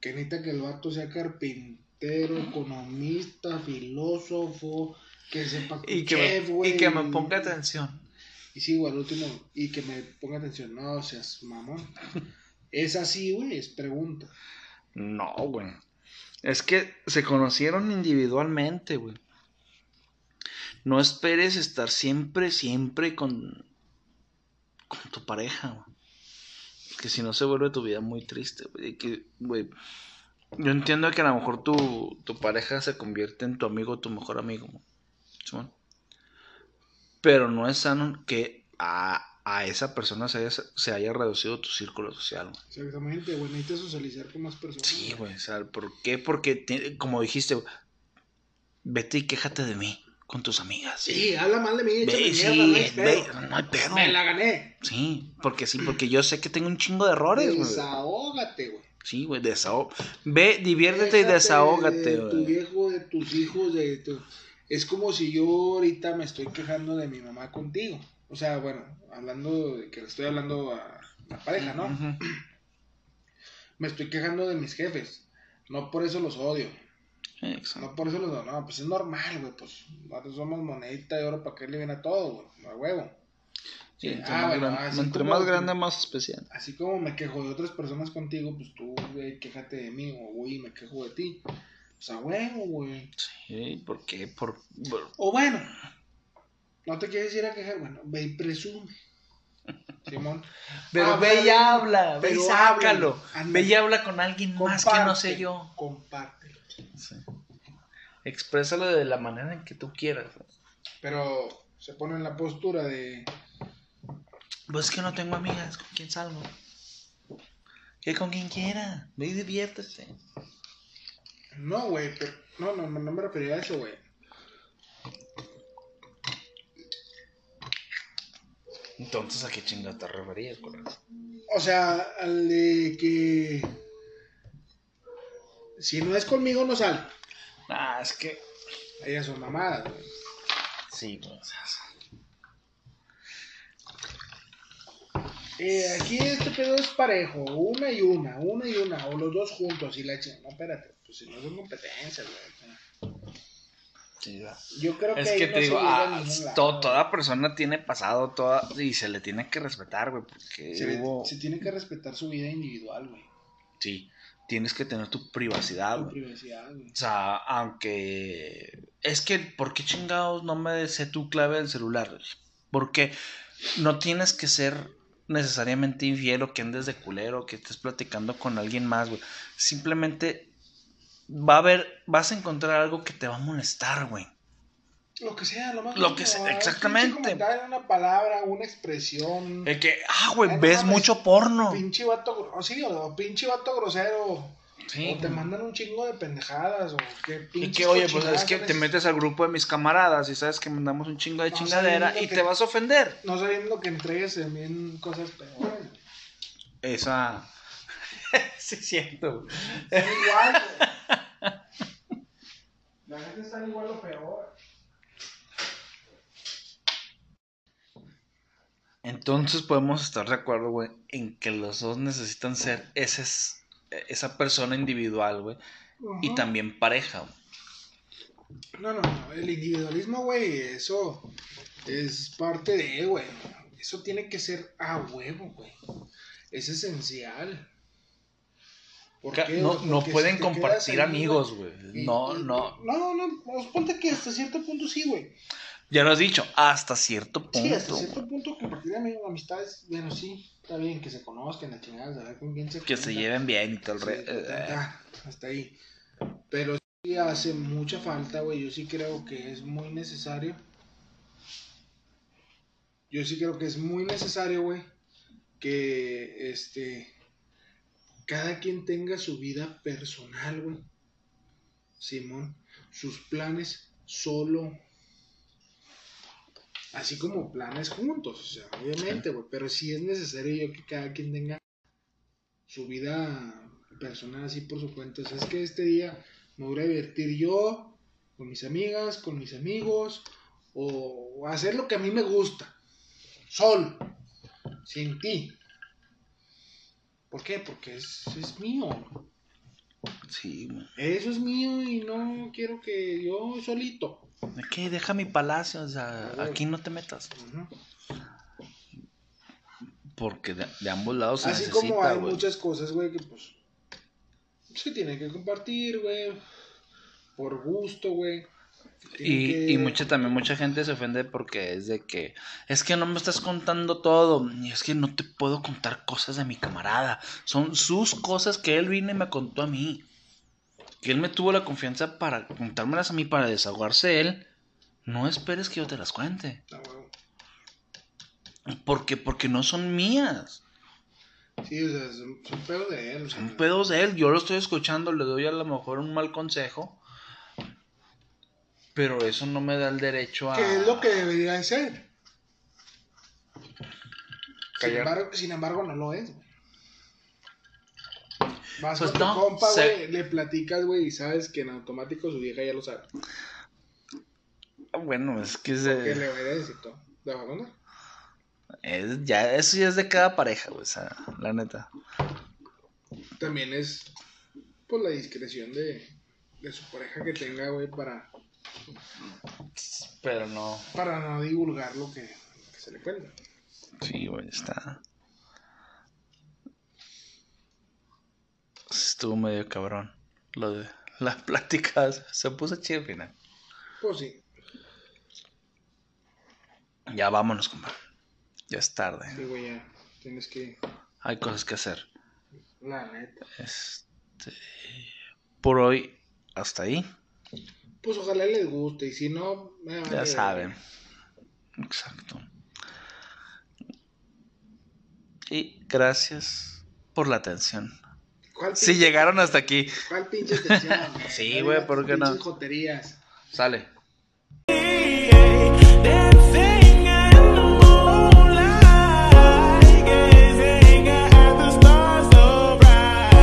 [SPEAKER 1] Que necesita que el vato sea carpintero, economista, filósofo, que sepa
[SPEAKER 2] Y que,
[SPEAKER 1] güey.
[SPEAKER 2] y que me ponga atención.
[SPEAKER 1] Y sí, güey, al último, y que me ponga atención. No seas mamón. es así, güey, es pregunta.
[SPEAKER 2] No, güey. Es que se conocieron individualmente, güey. No esperes estar siempre, siempre con, con tu pareja, güey. Que si no se vuelve tu vida muy triste, güey. Que, güey. Yo entiendo que a lo mejor tu, tu pareja se convierte en tu amigo, tu mejor amigo. güey. Simón. Pero no es sano que a, a esa persona se haya, se haya reducido tu círculo social. güey.
[SPEAKER 1] Exactamente, güey, necesitas socializar con más personas.
[SPEAKER 2] Sí, güey, o sea, ¿por qué? Porque, como dijiste, güey, vete y quéjate de mí con tus amigas.
[SPEAKER 1] Sí, habla mal de mí,
[SPEAKER 2] Ve,
[SPEAKER 1] mierda,
[SPEAKER 2] sí,
[SPEAKER 1] no hay
[SPEAKER 2] ve,
[SPEAKER 1] pedo.
[SPEAKER 2] no hay pedo.
[SPEAKER 1] Me la gané.
[SPEAKER 2] Sí, porque sí, porque yo sé que tengo un chingo de errores, güey.
[SPEAKER 1] Desahógate, güey.
[SPEAKER 2] Sí, güey, desahogo. Ve, diviértete y desahógate,
[SPEAKER 1] De tu
[SPEAKER 2] güey.
[SPEAKER 1] viejo, de tus hijos, de tu... Es como si yo ahorita me estoy quejando de mi mamá contigo. O sea, bueno, hablando de que le estoy hablando a la pareja, ¿no? Me estoy quejando de mis jefes. No por eso los odio.
[SPEAKER 2] Exacto.
[SPEAKER 1] No por eso los. No, pues es normal, güey. Pues nosotros somos monedita de oro para que le viene a todo, güey. A huevo.
[SPEAKER 2] Sí, entre
[SPEAKER 1] Ah,
[SPEAKER 2] más,
[SPEAKER 1] bueno,
[SPEAKER 2] gran- entre
[SPEAKER 1] como-
[SPEAKER 2] más grande, más especial.
[SPEAKER 1] Así como me quejo de otras personas contigo, pues tú, güey, quéjate de mí. O, güey, me quejo de ti. Pues a huevo, güey.
[SPEAKER 2] Sí, ¿por qué? Por, por-
[SPEAKER 1] O bueno, no te quieres ir a quejar, bueno, ve y presume. Simón.
[SPEAKER 2] Pero
[SPEAKER 1] Habla
[SPEAKER 2] ve y habla, ve y sácalo.
[SPEAKER 1] ándale.
[SPEAKER 2] Ve y habla con alguien más que no sé yo.
[SPEAKER 1] Compártelo.
[SPEAKER 2] Sí. Exprésalo de la manera en que tú quieras.
[SPEAKER 1] Pero se pone en la postura de.
[SPEAKER 2] Pues es que no tengo amigas, ¿con quién salgo? Que con quien quiera, ve y diviértese.
[SPEAKER 1] No, güey, pero. No, no, no, no me refería a eso, güey.
[SPEAKER 2] Entonces, ¿a qué chingada te referías con eso?
[SPEAKER 1] O sea, al de que. Si no es conmigo, no sale.
[SPEAKER 2] Ah, es que.
[SPEAKER 1] Ellas son mamadas, güey.
[SPEAKER 2] Sí, pues. sea,
[SPEAKER 1] Eh, aquí este pedo es parejo, una y una, una y una, o los dos juntos y la chingada. No, espérate, pues si no son competencias, güey.
[SPEAKER 2] sí, va.
[SPEAKER 1] Yo creo que
[SPEAKER 2] Es que te digo, ah, to-
[SPEAKER 1] güey.
[SPEAKER 2] toda persona tiene pasado toda, y se le tiene que respetar, güey, porque
[SPEAKER 1] Se, le-
[SPEAKER 2] hubo-
[SPEAKER 1] se tiene que respetar su vida individual, güey.
[SPEAKER 2] Sí, tienes que tener tu privacidad, güey.
[SPEAKER 1] privacidad, güey.
[SPEAKER 2] O sea, aunque... Es que, ¿por qué chingados no me sé tu clave del celular? Porque no tienes que ser necesariamente infiel o que andes de culero o que estés platicando con alguien más, güey. Simplemente va a haber, vas a encontrar algo que te va a molestar, güey.
[SPEAKER 1] Lo que sea, lo más
[SPEAKER 2] Lo que sea, exactamente.
[SPEAKER 1] Una palabra, una expresión.
[SPEAKER 2] El que, ah, güey,
[SPEAKER 1] Ay,
[SPEAKER 2] ves mucho porno.
[SPEAKER 1] Pinche vato, gro- o sí, o, pinche vato grosero.
[SPEAKER 2] Sí.
[SPEAKER 1] o te mandan un chingo de pendejadas. O que
[SPEAKER 2] Y
[SPEAKER 1] pinches
[SPEAKER 2] que, oye, pues es que te metes al grupo de mis camaradas y sabes que mandamos un chingo de
[SPEAKER 1] No,
[SPEAKER 2] chingadera y
[SPEAKER 1] que-
[SPEAKER 2] te vas a ofender.
[SPEAKER 1] No sabiendo que entregues también cosas peores.
[SPEAKER 2] Esa. sí, es cierto.
[SPEAKER 1] Son igual, güey. La gente está igual o peor.
[SPEAKER 2] Entonces podemos estar de acuerdo, güey, en que los dos necesitan ser ese es- esa persona individual, güey, y también pareja.
[SPEAKER 1] No, no, no, el individualismo, güey, eso es parte de, güey. Eso tiene que ser a huevo, güey. Es esencial. ¿Por
[SPEAKER 2] Ca-
[SPEAKER 1] qué?
[SPEAKER 2] No, no pueden compartir amigos, güey. No, no.
[SPEAKER 1] No, no, pues ponte que hasta cierto punto sí, güey.
[SPEAKER 2] Ya lo has dicho, hasta cierto punto.
[SPEAKER 1] Sí, hasta cierto punto compartir amistades, bueno, sí, está bien que se conozcan, la chingada, saber con quién se
[SPEAKER 2] Que se lleven bien y todo el
[SPEAKER 1] Sí,
[SPEAKER 2] re- eh,
[SPEAKER 1] ah, hasta ahí. Pero sí hace mucha falta, güey. Yo sí creo que es muy necesario. Yo sí creo que es muy necesario, güey, que este cada quien tenga su vida personal, güey. Simón, sus planes solo. Así como planes juntos, o sea, obviamente, güey. Pero sí es necesario yo que cada quien tenga su vida personal así por su cuenta. O sea, es que este día Me voy a divertir yo, con mis amigas, con mis amigos, o hacer lo que a mí me gusta. Sol, sin ti. ¿Por qué? Porque es, es mío.
[SPEAKER 2] Sí.
[SPEAKER 1] Eso es mío y no quiero que yo solito.
[SPEAKER 2] ¿De qué? Deja mi palacio, o sea, aquí no te metas. Porque de, de ambos lados se
[SPEAKER 1] Así
[SPEAKER 2] necesita,
[SPEAKER 1] como hay muchas cosas, güey, que pues se tiene que compartir, güey. Por gusto, güey.
[SPEAKER 2] Y,
[SPEAKER 1] que-
[SPEAKER 2] y mucha, también mucha gente se ofende porque es de que es que no me estás contando todo. Y es que no te puedo contar cosas de mi camarada. Son sus cosas que él vino y me contó a mí. Que él me tuvo la confianza para contármelas a mí, para desahogarse él. No esperes que yo te las cuente.
[SPEAKER 1] Ah.
[SPEAKER 2] Porque, porque no son mías.
[SPEAKER 1] Sí, o sea, son, son pedos de él. o sea,
[SPEAKER 2] Son pedos de él. Yo lo estoy escuchando, le doy a lo mejor un mal consejo. Pero eso no me da el derecho a.
[SPEAKER 1] Que es lo que debería de ser. Sin embargo, sin embargo, no lo es, güey. Vas
[SPEAKER 2] Pues
[SPEAKER 1] con tu compa,
[SPEAKER 2] se-
[SPEAKER 1] güey, le platicas, güey, y sabes que en automático su vieja ya lo sabe.
[SPEAKER 2] Bueno, es que es,
[SPEAKER 1] Que le a decir todo. ¿De verdad?
[SPEAKER 2] es- ya, eso ya es de cada pareja, güey, o sea, la neta.
[SPEAKER 1] También es, pues, la discreción de, de su pareja que tenga, güey, para,
[SPEAKER 2] Pero no.
[SPEAKER 1] para no divulgar lo que, que se le cuenta.
[SPEAKER 2] Sí, güey, está. Estuvo medio cabrón. Lo de las pláticas. Se puso chido al final.
[SPEAKER 1] Pues sí,
[SPEAKER 2] Ya vámonos, compa. Ya es tarde.
[SPEAKER 1] sí, güey, ya. Tienes que,
[SPEAKER 2] Hay cosas que hacer.
[SPEAKER 1] la neta.
[SPEAKER 2] Este. Por hoy, hasta ahí.
[SPEAKER 1] Pues ojalá les guste, y si no, me
[SPEAKER 2] Ya saben. Exacto. Y gracias por la atención.
[SPEAKER 1] ¿Cuál
[SPEAKER 2] Si
[SPEAKER 1] pinche-
[SPEAKER 2] llegaron hasta aquí,
[SPEAKER 1] ¿Cuál pinche atención?
[SPEAKER 2] Sí, güey, ¿por qué no?
[SPEAKER 1] joterías.
[SPEAKER 2] sale.